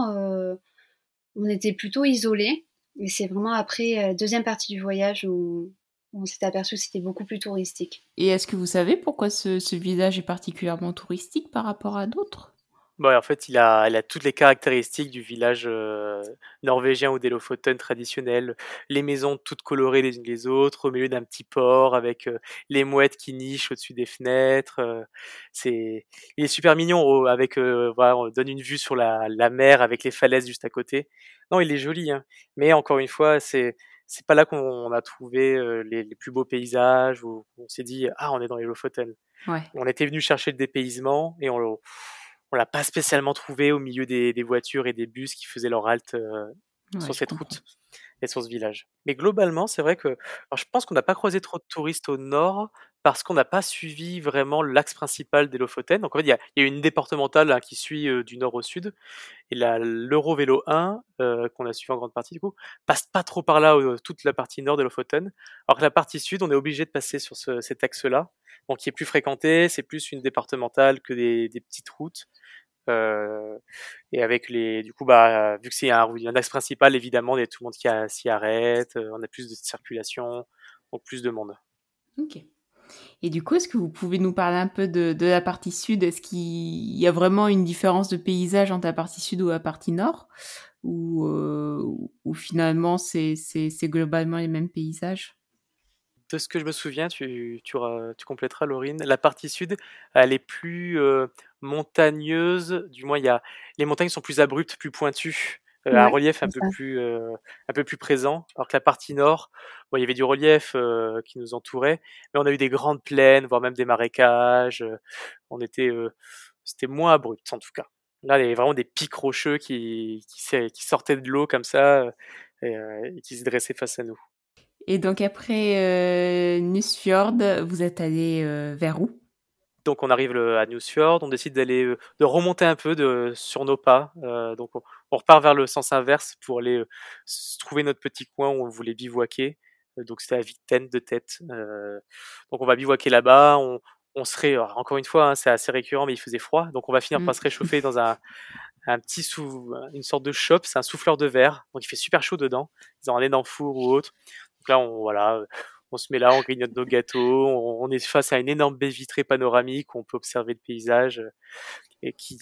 on était plutôt isolés. Et c'est vraiment après, deuxième partie du voyage, où on s'est aperçu que c'était beaucoup plus touristique. Et est-ce que vous savez pourquoi ce, ce village est particulièrement touristique par rapport à d'autres? Bon, en fait, il a, il a toutes les caractéristiques du village euh, norvégien ou des Lofoten traditionnel. Les maisons toutes colorées les unes les autres, au milieu d'un petit port, avec euh, les mouettes qui nichent au-dessus des fenêtres. Euh, c'est, il est super mignon. avec, voilà, on donne une vue sur la, la mer avec les falaises juste à côté. Non, il est joli, hein. mais encore une fois, c'est c'est pas là qu'on a trouvé les, les, plus beaux paysages où on s'est dit ah on est dans les Lofoten. Ouais. On était venu chercher le dépaysement et on on l'a pas spécialement trouvé au milieu des, des, voitures et des bus qui faisaient leur halte euh, ouais, sur cette route et sur ce village. Mais globalement, c'est vrai que alors je pense qu'on n'a pas croisé trop de touristes au nord parce qu'on n'a pas suivi vraiment l'axe principal des Lofoten. Donc en fait, il y a, une départementale hein, qui suit euh, du nord au sud et l'Eurovélo 1 euh, qu'on a suivi en grande partie du coup passe pas trop par là euh, toute la partie nord de Lofoten. Alors que la partie sud, on est obligé de passer sur ce, cet axe-là, donc qui est plus fréquenté, c'est plus une départementale que des, des petites routes. Euh, et avec les, du coup, bah, vu que c'est un, axe principal, évidemment, il y a tout le monde qui s'y arrête, euh, on a plus de circulation, donc plus de monde. Ok. Et du coup, est-ce que vous pouvez nous parler un peu de, la partie sud? Est-ce qu'il y a vraiment une différence de paysage entre la partie sud ou la partie nord? Euh, ou finalement, c'est globalement les mêmes paysages? De ce que je me souviens, tu, tu, tu compléteras, Laurine. La partie sud, elle est plus euh, montagneuse. Du moins, il y a, les montagnes sont plus abruptes, plus pointues. Euh, un relief un peu plus euh, un peu plus présent alors que la partie nord bon il y avait du relief qui nous entourait mais on a eu des grandes plaines voire même des marécages on était c'était moins abrupt en tout cas là il y avait vraiment des pics rocheux qui qui, qui sortaient de l'eau comme ça et, et qui se dressaient face à nous et donc après euh, Nusfjord, vous êtes allé euh, vers où? Donc on arrive à Newsfjord, on décide d'aller euh, de remonter un peu de, sur nos pas. donc on, repart vers le sens inverse pour aller trouver notre petit coin où on voulait bivouaquer. donc c'était à Vitten de tête. donc on va bivouaquer là-bas. On, on serait encore une fois, hein, c'est assez récurrent, mais il faisait froid, donc on va finir par mm. se réchauffer dans un, un petit sou, une sorte de shop, c'est un souffleur de verre, donc il fait super chaud dedans, ils ont un énorme four ou autre là, on, voilà, on se met là, on grignote nos gâteaux, on, est face à une énorme baie vitrée panoramique où on peut observer le paysage euh, et qui,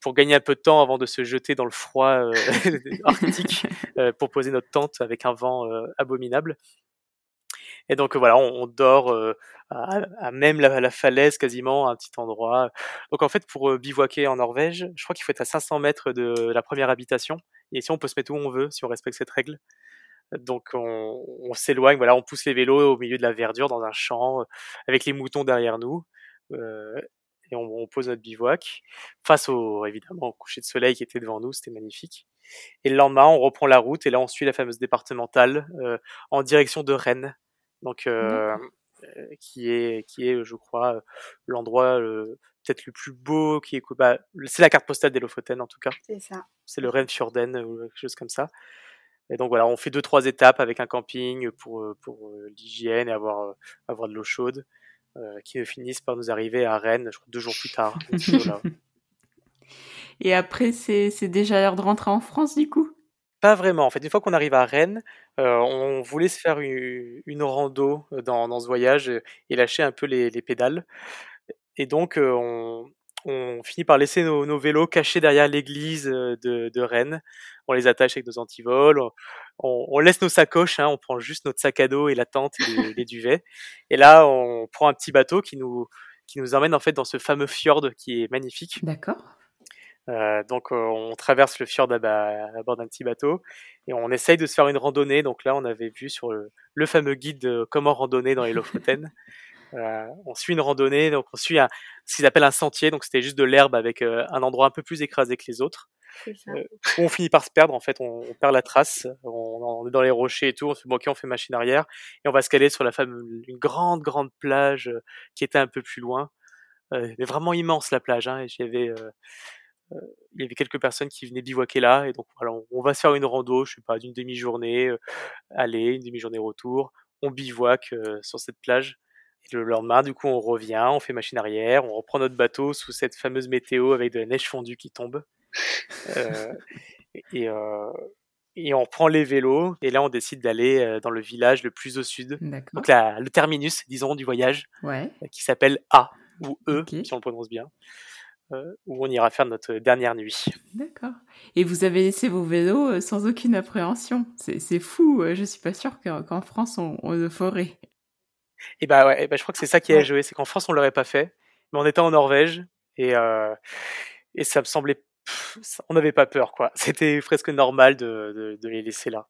pour gagner un peu de temps avant de se jeter dans le froid euh, arctique, euh, pour poser notre tente avec un vent abominable. Et donc voilà, on, dort à, même la, falaise quasiment, à un petit endroit. Donc en fait, pour bivouaquer en Norvège, je crois qu'il faut être à 500 mètres de la première habitation. Et ici, on peut se mettre où on veut si on respecte cette règle. Donc on, on s'éloigne, voilà, on pousse les vélos au milieu de la verdure dans un champ euh, avec les moutons derrière nous. Euh, et on, on, pose notre bivouac face au évidemment au coucher de soleil qui était devant nous, c'était magnifique. Et le lendemain, on reprend la route et là on suit la fameuse départementale euh, en direction de Rennes. Donc euh, qui est qui est je crois l'endroit peut-être le plus beau qui est bah, c'est la carte postale des Lofoten en tout cas. C'est ça. C'est le Fjorden ou quelque chose comme ça. Et donc voilà, on fait deux trois étapes avec un camping pour euh, pour euh, l'hygiène et avoir euh, avoir de l'eau chaude, qui finissent par nous arriver à Rennes, je crois, deux jours plus tard. et après, c'est c'est déjà l'heure de rentrer en France du coup? Pas vraiment. En fait, une fois qu'on arrive à Rennes, on voulait se faire une, une rando dans, dans, ce voyage et lâcher un peu les, les pédales. Et donc, on, on finit par laisser nos, vélos cachés derrière l'église euh, de, Rennes. On les attache avec nos antivols. On, on laisse nos sacoches. Hein, on prend juste notre sac à dos et la tente et les, duvets. Et là, on prend un petit bateau qui nous qui nous emmène en fait dans ce fameux fjord qui est magnifique. D'accord. Euh, donc euh, on traverse le fjord à, bord d'un petit bateau et on essaye de se faire une randonnée. Donc là, on avait vu sur le, fameux guide de comment randonner dans les Lofoten. Euh, on suit une randonnée, donc on suit un, ce qu'ils appellent un sentier, donc c'était juste de l'herbe avec euh, un endroit un peu plus écrasé que les autres. Euh, on finit par se perdre, en fait, on, perd la trace, on, est dans les rochers et tout, on se dit ok, on fait machine arrière, et on va se caler sur la fameuse, une grande, grande plage qui était un peu plus loin. mais vraiment immense la plage, hein, et il y avait, il y avait quelques personnes qui venaient bivouaquer là, et donc voilà, on, on va se faire une rando, je sais pas, d'une demi-journée, aller, une demi-journée retour, on bivouaque sur cette plage le lendemain, du coup, on revient, on fait machine arrière, on reprend notre bateau sous cette fameuse météo avec de la neige fondue qui tombe. euh, et, euh, et on prend les vélos et là on décide d'aller euh, dans le village le plus au sud. Donc la, le terminus, disons, du voyage, ouais. Qui s'appelle A ou E, si on le prononce bien, euh, où on ira faire notre dernière nuit. D'accord. Et vous avez laissé vos vélos sans aucune appréhension. C'est fou. Je suis pas sûre qu'en France on, on le ferait. Et bah ouais, bah je crois que c'est ça qui a joué, c'est qu'en France on l'aurait pas fait, mais on était en Norvège et euh, et ça me semblait, on n'avait pas peur quoi. C'était presque normal de, de, de les laisser là.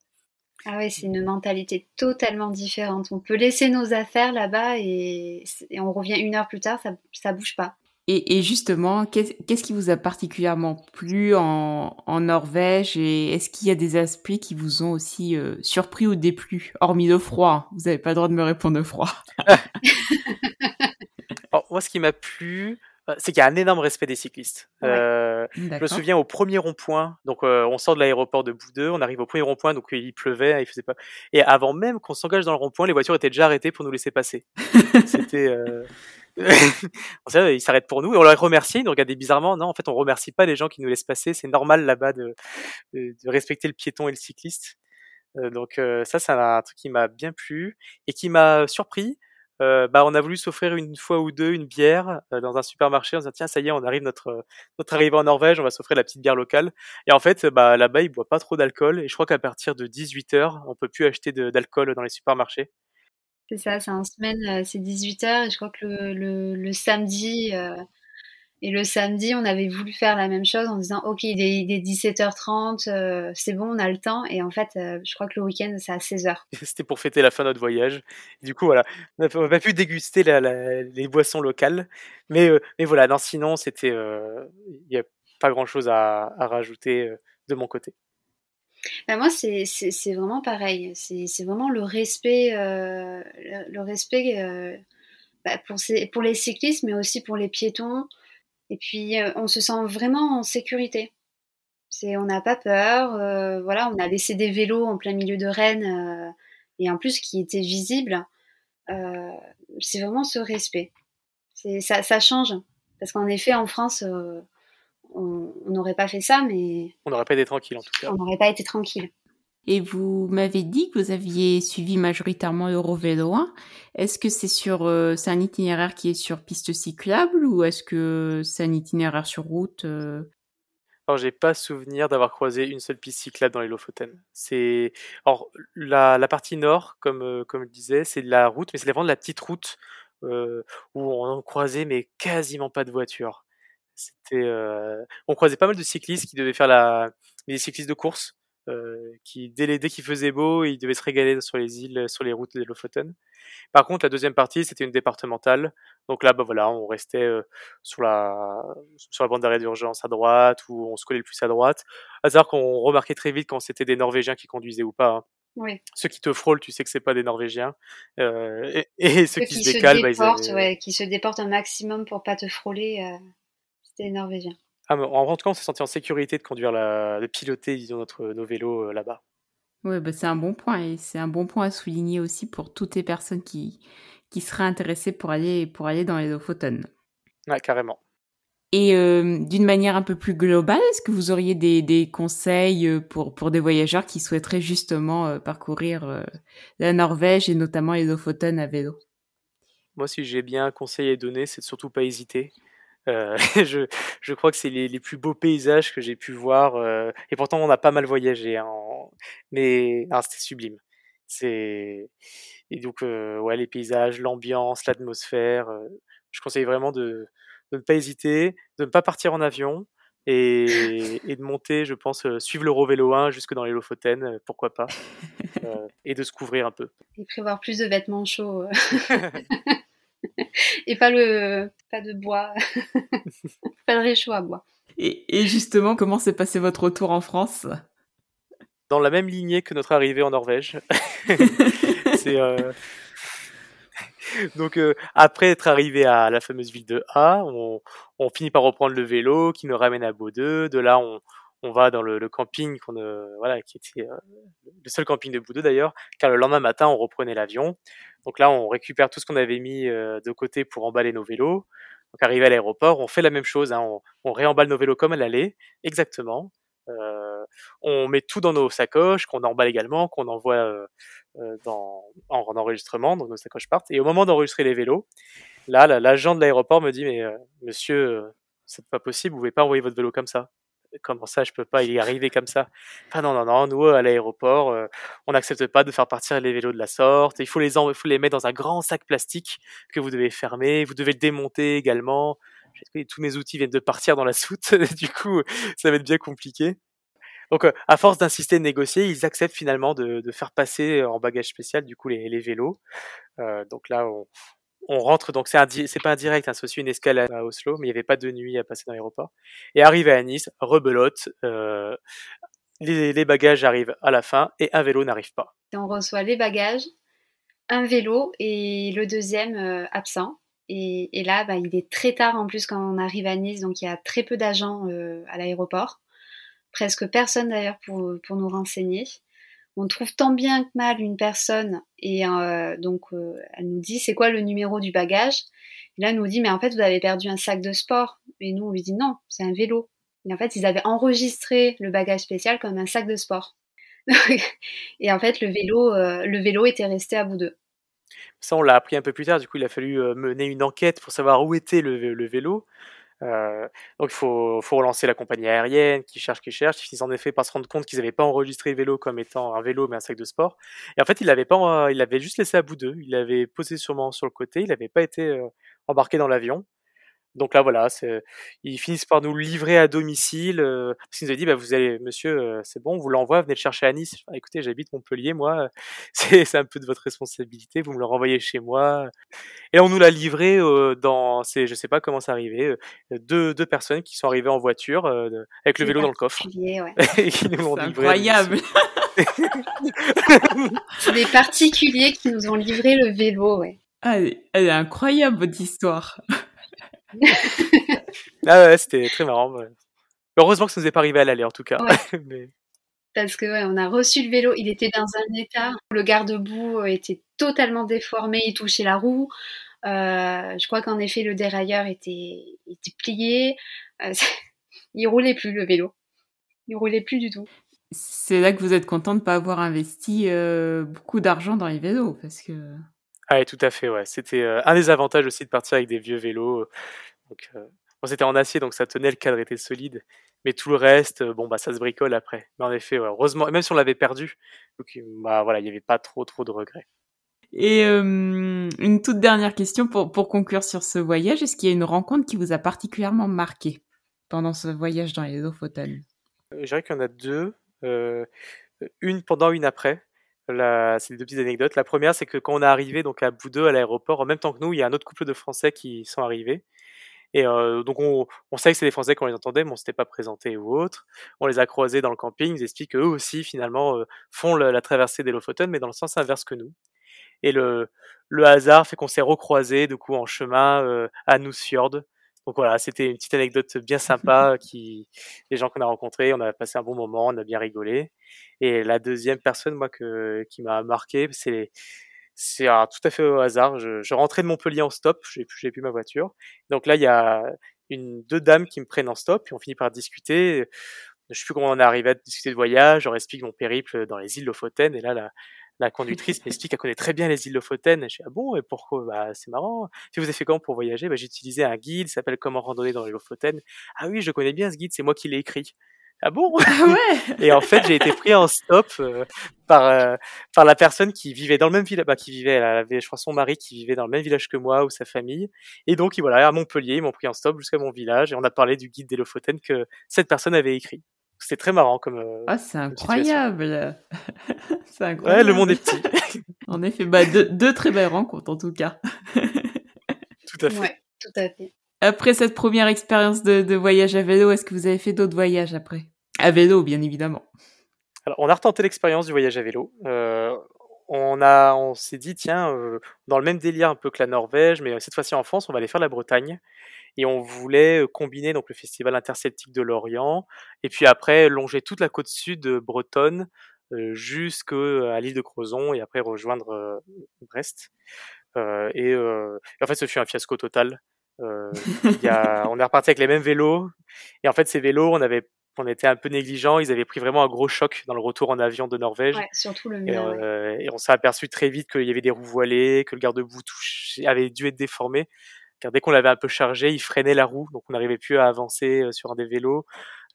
Ah ouais, c'est une mentalité totalement différente. On peut laisser nos affaires là-bas et, et, on revient une heure plus tard, ça, ça bouge pas. Et, justement, qu'est-ce qui vous a particulièrement plu en, Norvège et est-ce qu'il y a des aspects qui vous ont aussi euh, surpris ou déplu, hormis le froid Vous n'avez pas le droit de me répondre froid. moi, ce qui m'a plu, c'est qu'il y a un énorme respect des cyclistes. Euh, je me souviens au premier rond-point, donc on sort de l'aéroport de Boudeux, on arrive au premier rond-point, donc il pleuvait, il faisait pas. Et avant même qu'on s'engage dans le rond-point, les voitures étaient déjà arrêtées pour nous laisser passer. C'était ils s'arrêtent pour nous et on leur remercie, ils nous regardaient bizarrement. Non, en fait, on remercie pas les gens qui nous laissent passer. C'est normal là-bas de, de, respecter le piéton et le cycliste. Euh, donc euh, ça, c'est un, truc qui m'a bien plu et qui m'a surpris. Euh, bah, on a voulu s'offrir une fois ou deux une bière dans un supermarché. On se dit tiens, ça y est, on arrive notre notre arrivée en Norvège, on va s'offrir la petite bière locale. Et en fait, bah là-bas, ils boivent pas trop d'alcool et je crois qu'à partir de 18 heures, on peut plus acheter d'alcool dans les supermarchés. C'est ça, c'est en semaine, c'est 18h et je crois que le, samedi, et le samedi, on avait voulu faire la même chose en disant, OK, il est, 17h30, euh, c'est bon, on a le temps. Et en fait, euh, je crois que le week-end, c'est à 16h. C'était pour fêter la fin de notre voyage. du coup, voilà, on n'a pas pu déguster les boissons locales. Mais, euh, mais voilà, non, sinon, c'était, il n'y a pas grand-chose à, rajouter de mon côté. Bah moi, c'est vraiment pareil. C'est vraiment le respect, le, respect bah, pour, pour les cyclistes, mais aussi pour les piétons. Et puis, euh, on se sent vraiment en sécurité. C'est, on n'a pas peur. Euh, voilà, on a laissé des vélos en plein milieu de Rennes euh, et en plus qui étaient visibles. c'est vraiment ce respect. C'est, ça, ça change parce qu'en effet, en France, on n'aurait pas fait ça, mais on n'aurait pas été tranquille en tout cas. On n'aurait pas été tranquille. Et vous m'avez dit que vous aviez suivi majoritairement Eurovélo 1. Est-ce que c'est sur, euh, c'est un itinéraire qui est sur piste cyclable ou est-ce que c'est un itinéraire sur route euh? Alors j'ai pas souvenir d'avoir croisé une seule piste cyclable dans les Lofoten. C'est, alors la, partie nord, comme euh, comme je disais, c'est de la route, mais c'est vraiment de la petite route où on croisait mais quasiment pas de voitures. C'était, on croisait pas mal de cyclistes qui devaient faire la, des cyclistes de course euh, qui dès, dès qu'il faisait beau, il devait se régaler sur les îles, sur les routes des Lofoten. Par contre, la deuxième partie, c'était une départementale. Donc là, bah voilà, on restait euh, sur la sur la bande d'arrêt d'urgence à droite, ou on se collait le plus à droite. À savoir qu'on remarquait très vite quand c'était des Norvégiens qui conduisaient ou pas. Hein. Oui. Ceux qui te frôlent, tu sais que c'est pas des Norvégiens. Euh, et, ceux, qui, se décalent, bah, déportent, ouais, qui se déportent un maximum pour pas te frôler, c'était des Norvégiens. Ah, en tout cas, on s'est senti en sécurité de conduire, la, de piloter disons, notre, nos vélos euh, là-bas. Oui, bah c'est un bon point et c'est un bon point à souligner aussi pour toutes les personnes qui, qui seraient intéressées pour aller, pour aller dans les Lofoten. Ouais, carrément. Et euh, d'une manière un peu plus globale, est-ce que vous auriez des, des, conseils euh, pour, pour des voyageurs qui souhaiteraient justement parcourir la Norvège et notamment les Lofoten à vélo? Moi, si j'ai bien un conseil à donner, c'est de surtout pas hésiter. Euh, je, je, crois que c'est les, les, plus beaux paysages que j'ai pu voir. Euh, et pourtant, on a pas mal voyagé. Hein, mais ah, c'était sublime. C'est et donc euh, ouais, les paysages, l'ambiance, l'atmosphère. Euh, je conseille vraiment de, de, ne pas hésiter, de ne pas partir en avion et, et de monter, je pense, suivre l'Eurovélo 1 jusque dans les Lofoten, pourquoi pas, et de se couvrir un peu. Et prévoir plus de vêtements chauds. et pas le pas de bois, pas de réchaud à bois. Et, justement, comment s'est passé votre retour en France? Dans la même lignée que notre arrivée en Norvège. C'est euh, donc euh, après être arrivé à la fameuse ville de A, on, on, finit par reprendre le vélo qui nous ramène à Bodø. De là, on, on va dans le, camping qu'on voilà qui était euh, le seul camping de Bodø d'ailleurs, car le lendemain matin on reprenait l'avion. Donc là, on récupère tout ce qu'on avait mis euh, de côté pour emballer nos vélos. Donc arrivé à l'aéroport, on fait la même chose. Hein, on, on, réemballe nos vélos comme elle allait, exactement. Euh, on met tout dans nos sacoches, qu'on emballe également, qu'on envoie euh, euh dans, en, enregistrement, donc nos sacoches partent. Et au moment d'enregistrer les vélos, là, l'agent de l'aéroport me dit, mais monsieur, c'est pas possible, vous pouvez pas envoyer votre vélo comme ça comment ça, je peux pas y arriver comme ça? Ah non, non, non, nous, à l'aéroport, euh, on n'accepte pas de faire partir les vélos de la sorte. Il faut les, il faut les mettre dans un grand sac plastique que vous devez fermer. Vous devez le démonter également. Tous mes outils viennent de partir dans la soute. du coup, ça va être bien compliqué. Donc, euh, à force d'insister, de négocier, ils acceptent finalement de, faire passer en bagage spécial du coup les, les vélos. Euh, donc là, on, on rentre, donc c'est c'est pas direct, hein, c'est aussi une escale à Oslo, mais il n'y avait pas de nuit à passer dans l'aéroport. Et arrivé à Nice, rebelote, euh, les, bagages arrivent à la fin et un vélo n'arrive pas. On reçoit les bagages, un vélo et le deuxième euh, absent. Et, là, bah, il est très tard en plus quand on arrive à Nice, donc il y a très peu d'agents euh, à l'aéroport. Presque personne d'ailleurs pour nous renseigner on trouve tant bien que mal une personne et euh, donc euh, elle nous dit c'est quoi le numéro du bagage? Et là elle nous dit mais en fait vous avez perdu un sac de sport. Et nous on lui dit non c'est un vélo. Et en fait ils avaient enregistré le bagage spécial comme un sac de sport. Et en fait le vélo euh, le vélo était resté à bout d'eux. Ça on l'a appris un peu plus tard. Du coup il a fallu mener une enquête pour savoir où était le, vélo Euh, donc il faut, relancer la compagnie aérienne qui cherche, qui cherche. Ils finissent en effet par se rendre compte qu'ils n'avaient pas enregistré le vélo comme étant un vélo mais un sac de sport. Et en fait, il l'avait pas, il l'avait juste laissé à bout d'eux. Il l'avait posé sûrement sur le côté. Il n'avait pas été euh, embarqué dans l'avion. Donc là, voilà, ils finissent par nous livrer à domicile. Euh, parce qu'ils nous ont dit, bah, vous allez, monsieur, euh, c'est bon, on vous l'envoie, venez le chercher à Nice. Ah, écoutez, j'habite Montpellier, moi, c'est un peu de votre responsabilité, vous me le renvoyez chez moi. Et on nous l'a livré euh, dans, c'est, je sais pas comment c'est arrivé, deux, deux personnes qui sont arrivées en voiture avec le vélo dans le coffre. Ouais. et qui nous l'ont livré. Incroyable. Des particuliers qui nous ont livré le vélo, ouais. Ah, elle est incroyable votre histoire. Ah ouais, c'était très marrant. Heureusement que ça nous est pas arrivé à l'aller en tout cas. Parce que ouais, on a reçu le vélo, il était dans un état où le garde-boue était totalement déformé, il touchait la roue. Euh, je crois qu'en effet le dérailleur était, était plié. Euh, il roulait plus le vélo. Il roulait plus du tout. C'est là que vous êtes content de ne pas avoir investi euh, beaucoup d'argent dans les vélos parce que. Ah tout à fait, ouais. C'était euh, un des avantages aussi de partir avec des vieux vélos. Donc, euh, c'était en acier, donc ça tenait, le cadre était solide. Mais tout le reste, euh, bon, bah, ça se bricole après. Mais en effet, heureusement, même si on l'avait perdu, donc, bah, voilà, il n'y avait pas trop, trop de regrets. Et une toute dernière question pour, pour conclure sur ce voyage. Est-ce qu'il y a une rencontre qui vous a particulièrement marqué pendant ce voyage dans les Lofoten Je dirais qu'il y en a deux. une pendant, une après c'est deux petites anecdotes. La première, c'est que quand on est arrivé donc à Boudeux à l'aéroport, en même temps que nous, il y a un autre couple de Français qui sont arrivés. Et euh, donc on, on savait que c'était des Français qu'on les entendait, mais on s'était pas présenté ou autre. On les a croisés dans le camping, ils expliquent qu'eux aussi finalement euh, font la traversée des Lofoten, mais dans le sens inverse que nous. Et le, le hasard fait qu'on s'est recroisés du coup en chemin euh, à Nousfjord, donc voilà, c'était une petite anecdote bien sympa qui les gens qu'on a rencontrés, on a passé un bon moment, on a bien rigolé. Et la deuxième personne moi que qui m'a marqué, c'est c'est tout à fait au hasard. Je, je, rentrais de Montpellier en stop, j'ai plus plus ma voiture. Donc là il y a une deux dames qui me prennent en stop et on finit par discuter. Je sais plus comment on est arrivé à discuter de voyage. Leur explique mon périple dans les îles Lofoten et là la, la conductrice m'explique qu'elle connaît très bien les îles Lofoten. Je dis, ah bon, et pourquoi? Bah, c'est marrant. Si vous avez fait comment pour voyager? Bah, J'ai utilisé un guide, s'appelle Comment randonner dans les Lofoten. Ah oui, je connais bien ce guide, c'est moi qui l'ai écrit. Ah bon? Ah ouais Et en fait, j'ai été pris en stop euh, par euh, par la personne qui vivait dans le même village, bah, qui vivait, elle avait, je crois, son mari qui vivait dans le même village que moi ou sa famille. Et donc, voilà, à Montpellier, ils m'ont pris en stop jusqu'à mon village et on a parlé du guide des Lofoten que cette personne avait écrit. C'est très marrant comme. Euh, ah, c'est incroyable. c'est incroyable. Ouais, le monde est petit. en effet, bah, deux, très belles rencontres en tout cas. tout à fait. Ouais, tout à fait. Après cette première expérience de, voyage à vélo, est-ce que vous avez fait d'autres voyages après? À vélo, bien évidemment. Alors, on a retenté l'expérience du voyage à vélo. Euh, on a, on s'est dit, tiens, euh, dans le même délire un peu que la Norvège, mais cette fois-ci en France, on va aller faire la Bretagne et on voulait combiner donc le festival interceltique de Lorient et puis après longer toute la côte sud bretonne jusqu'à l'île de Crozon et après rejoindre Brest. et, en fait, ce fut un fiasco total. y a, on est reparti avec les mêmes vélos et en fait ces vélos, on avait on était un peu négligents, ils avaient pris vraiment un gros choc dans le retour en avion de Norvège. Ouais, surtout le mien. Et, on s'est aperçu très vite qu'il y avait des roues voilées, que le garde-boue avait dû être déformé car dès qu'on l'avait un peu chargé, il freinait la roue, donc on n'arrivait plus à avancer euh, sur un des vélos.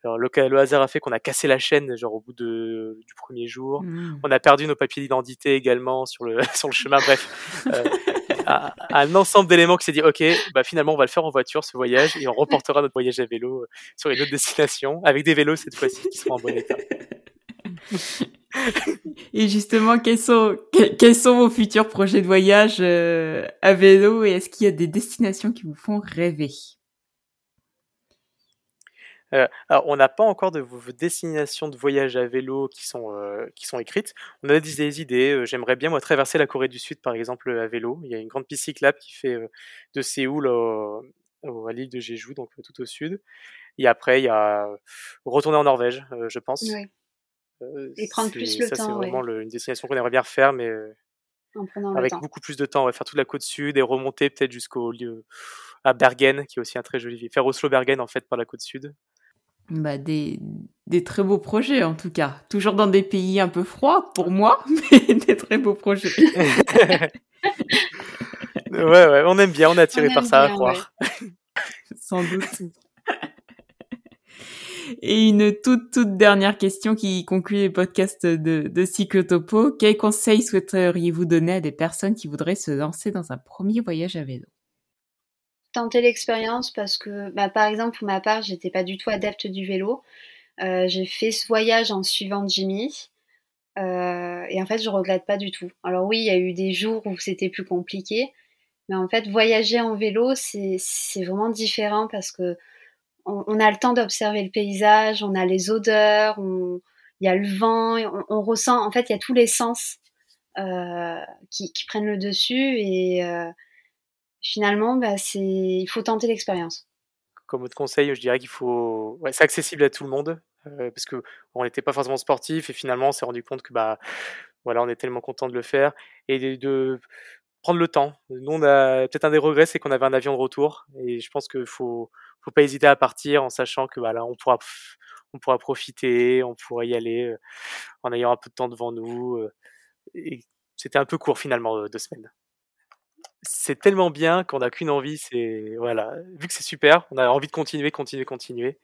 Alors, le, le, hasard a fait qu'on a cassé la chaîne genre au bout de, du premier jour. Mmh. On a perdu nos papiers d'identité également sur le sur le chemin. Bref, euh, un, ensemble d'éléments qui s'est dit ok, bah finalement on va le faire en voiture ce voyage et on reportera notre voyage à vélo euh, sur une autre destination avec des vélos cette fois-ci qui seront en bon état. Et justement, quels sont, quels sont vos futurs projets de voyage euh, à vélo et est-ce qu'il y a des destinations qui vous font rêver? Euh, alors, on n'a pas encore de destinations de voyage à vélo qui sont euh, qui sont écrites. On a des, idées. J'aimerais bien moi traverser la Corée du Sud, par exemple, à vélo. Il y a une grande piste cyclable qui fait de Séoul à l'île de Jeju, donc tout au sud. Et après, il y a retourner en Norvège, je pense. Oui et prendre plus le ça, temps. C'est vraiment une destination qu'on aimerait bien refaire, mais avec beaucoup plus de temps. On va faire toute la côte sud et remonter peut-être jusqu'au lieu à Bergen, qui est aussi un très joli ville. Faire Oslo-Bergen en fait par la côte sud. Bah, des, des très beaux projets en tout cas. Toujours dans des pays un peu froids pour moi, mais des très beaux projets. ouais, ouais, on aime bien, on est attiré par ça, à croire. sans doute. Et une toute, toute dernière question qui conclut les podcasts de, de Cyclotopo. Quels conseils souhaiteriez-vous donner à des personnes qui voudraient se lancer dans un premier voyage à vélo? Tenter l'expérience parce que, bah, par exemple, pour ma part, j'étais pas du tout adepte du vélo. Euh, j'ai fait ce voyage en suivant Jimmy. Euh, et en fait, je regrette pas du tout. Alors oui, il y a eu des jours où c'était plus compliqué, mais en fait, voyager en vélo, c'est vraiment différent parce que on, a le temps d'observer le paysage, on a les odeurs, il y a le vent, on, ressent, en fait, il y a tous les sens euh, qui, prennent le dessus et euh, finalement, bah, il faut tenter l'expérience. Comme autre conseil, je dirais qu'il faut, c'est accessible à tout le monde euh, parce que on n'était pas forcément sportif et finalement, on s'est rendu compte que bah, voilà, on est tellement content de le faire et de, prendre le temps. Nous, on a peut-être un des regrets, c'est qu'on avait un avion de retour et je pense qu'il faut faut pas hésiter à partir en sachant que voilà, on pourra on pourra profiter, on pourra y aller euh, en ayant un peu de temps devant nous. Euh, et c'était un peu court finalement euh, deux semaines. C'est tellement bien qu'on n'a qu'une envie, c'est voilà, vu que c'est super, on a envie de continuer, continuer, continuer.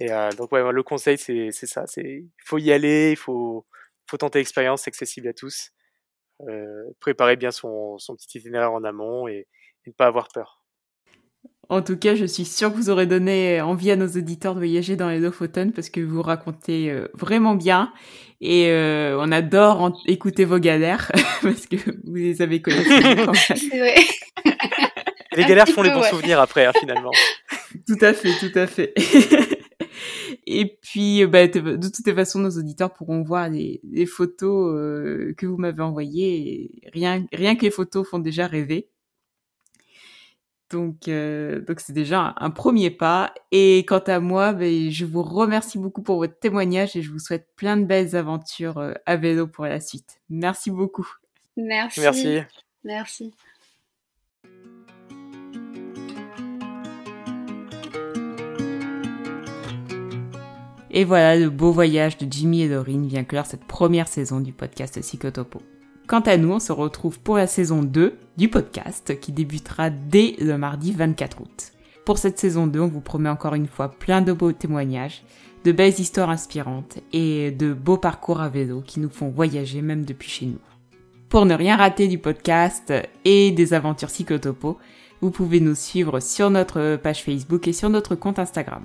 Et donc le conseil c'est ça, c'est faut y aller, il faut faut tenter l'expérience, c'est accessible à tous. Préparer bien son, son petit itinéraire en amont et, et ne pas avoir peur. En tout cas, je suis sûre que vous aurez donné envie à nos auditeurs de voyager dans les Lofoten parce que vous racontez euh, vraiment bien et euh, on adore écouter vos galères parce que vous les avez connues. C'est vrai. les galères font les bons souvenirs après, hein, finalement. Tout à fait, tout à fait. Et puis, bah, de toutes les façons, nos auditeurs pourront voir les, photos euh, que vous m'avez envoyées. rien, rien que les photos font déjà rêver. Donc, euh, donc c'est déjà un, premier pas. Et quant à moi, ben, je vous remercie beaucoup pour votre témoignage et je vous souhaite plein de belles aventures euh, à vélo pour la suite. Merci beaucoup. Merci. Merci. Merci. Et voilà, le beau voyage de Jimmy et Dorine vient clore cette première saison du podcast Psychotopo. Quant à nous, on se retrouve pour la saison 2 du podcast qui débutera dès le mardi 24 août. Pour cette saison 2, on vous promet encore une fois plein de beaux témoignages, de belles histoires inspirantes et de beaux parcours à vélo qui nous font voyager même depuis chez nous. Pour ne rien rater du podcast et des aventures cyclotopo, vous pouvez nous suivre sur notre page Facebook et sur notre compte Instagram.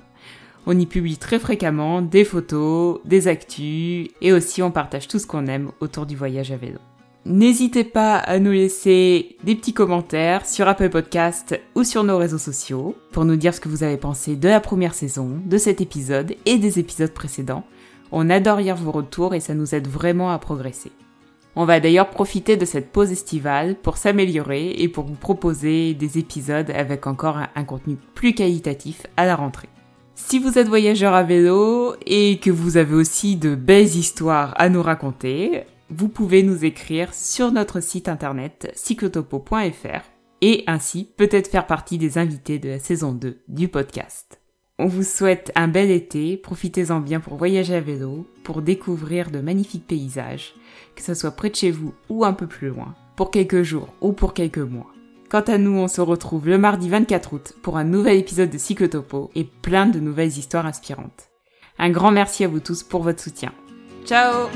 On y publie très fréquemment des photos, des actus et aussi on partage tout ce qu'on aime autour du voyage à vélo. N'hésitez pas à nous laisser des petits commentaires sur Apple Podcast ou sur nos réseaux sociaux pour nous dire ce que vous avez pensé de la première saison, de cet épisode et des épisodes précédents. On adore lire vos retours et ça nous aide vraiment à progresser. On va d'ailleurs profiter de cette pause estivale pour s'améliorer et pour vous proposer des épisodes avec encore un, contenu plus qualitatif à la rentrée. Si vous êtes voyageur à vélo et que vous avez aussi de belles histoires à nous raconter, vous pouvez nous écrire sur notre site internet cyclotopo.fr et ainsi peut-être faire partie des invités de la saison 2 du podcast. On vous souhaite un bel été, profitez-en bien pour voyager à vélo, pour découvrir de magnifiques paysages, que ce soit près de chez vous ou un peu plus loin, pour quelques jours ou pour quelques mois. Quant à nous, on se retrouve le mardi 24 août pour un nouvel épisode de Cyclotopo et plein de nouvelles histoires inspirantes. Un grand merci à vous tous pour votre soutien. Ciao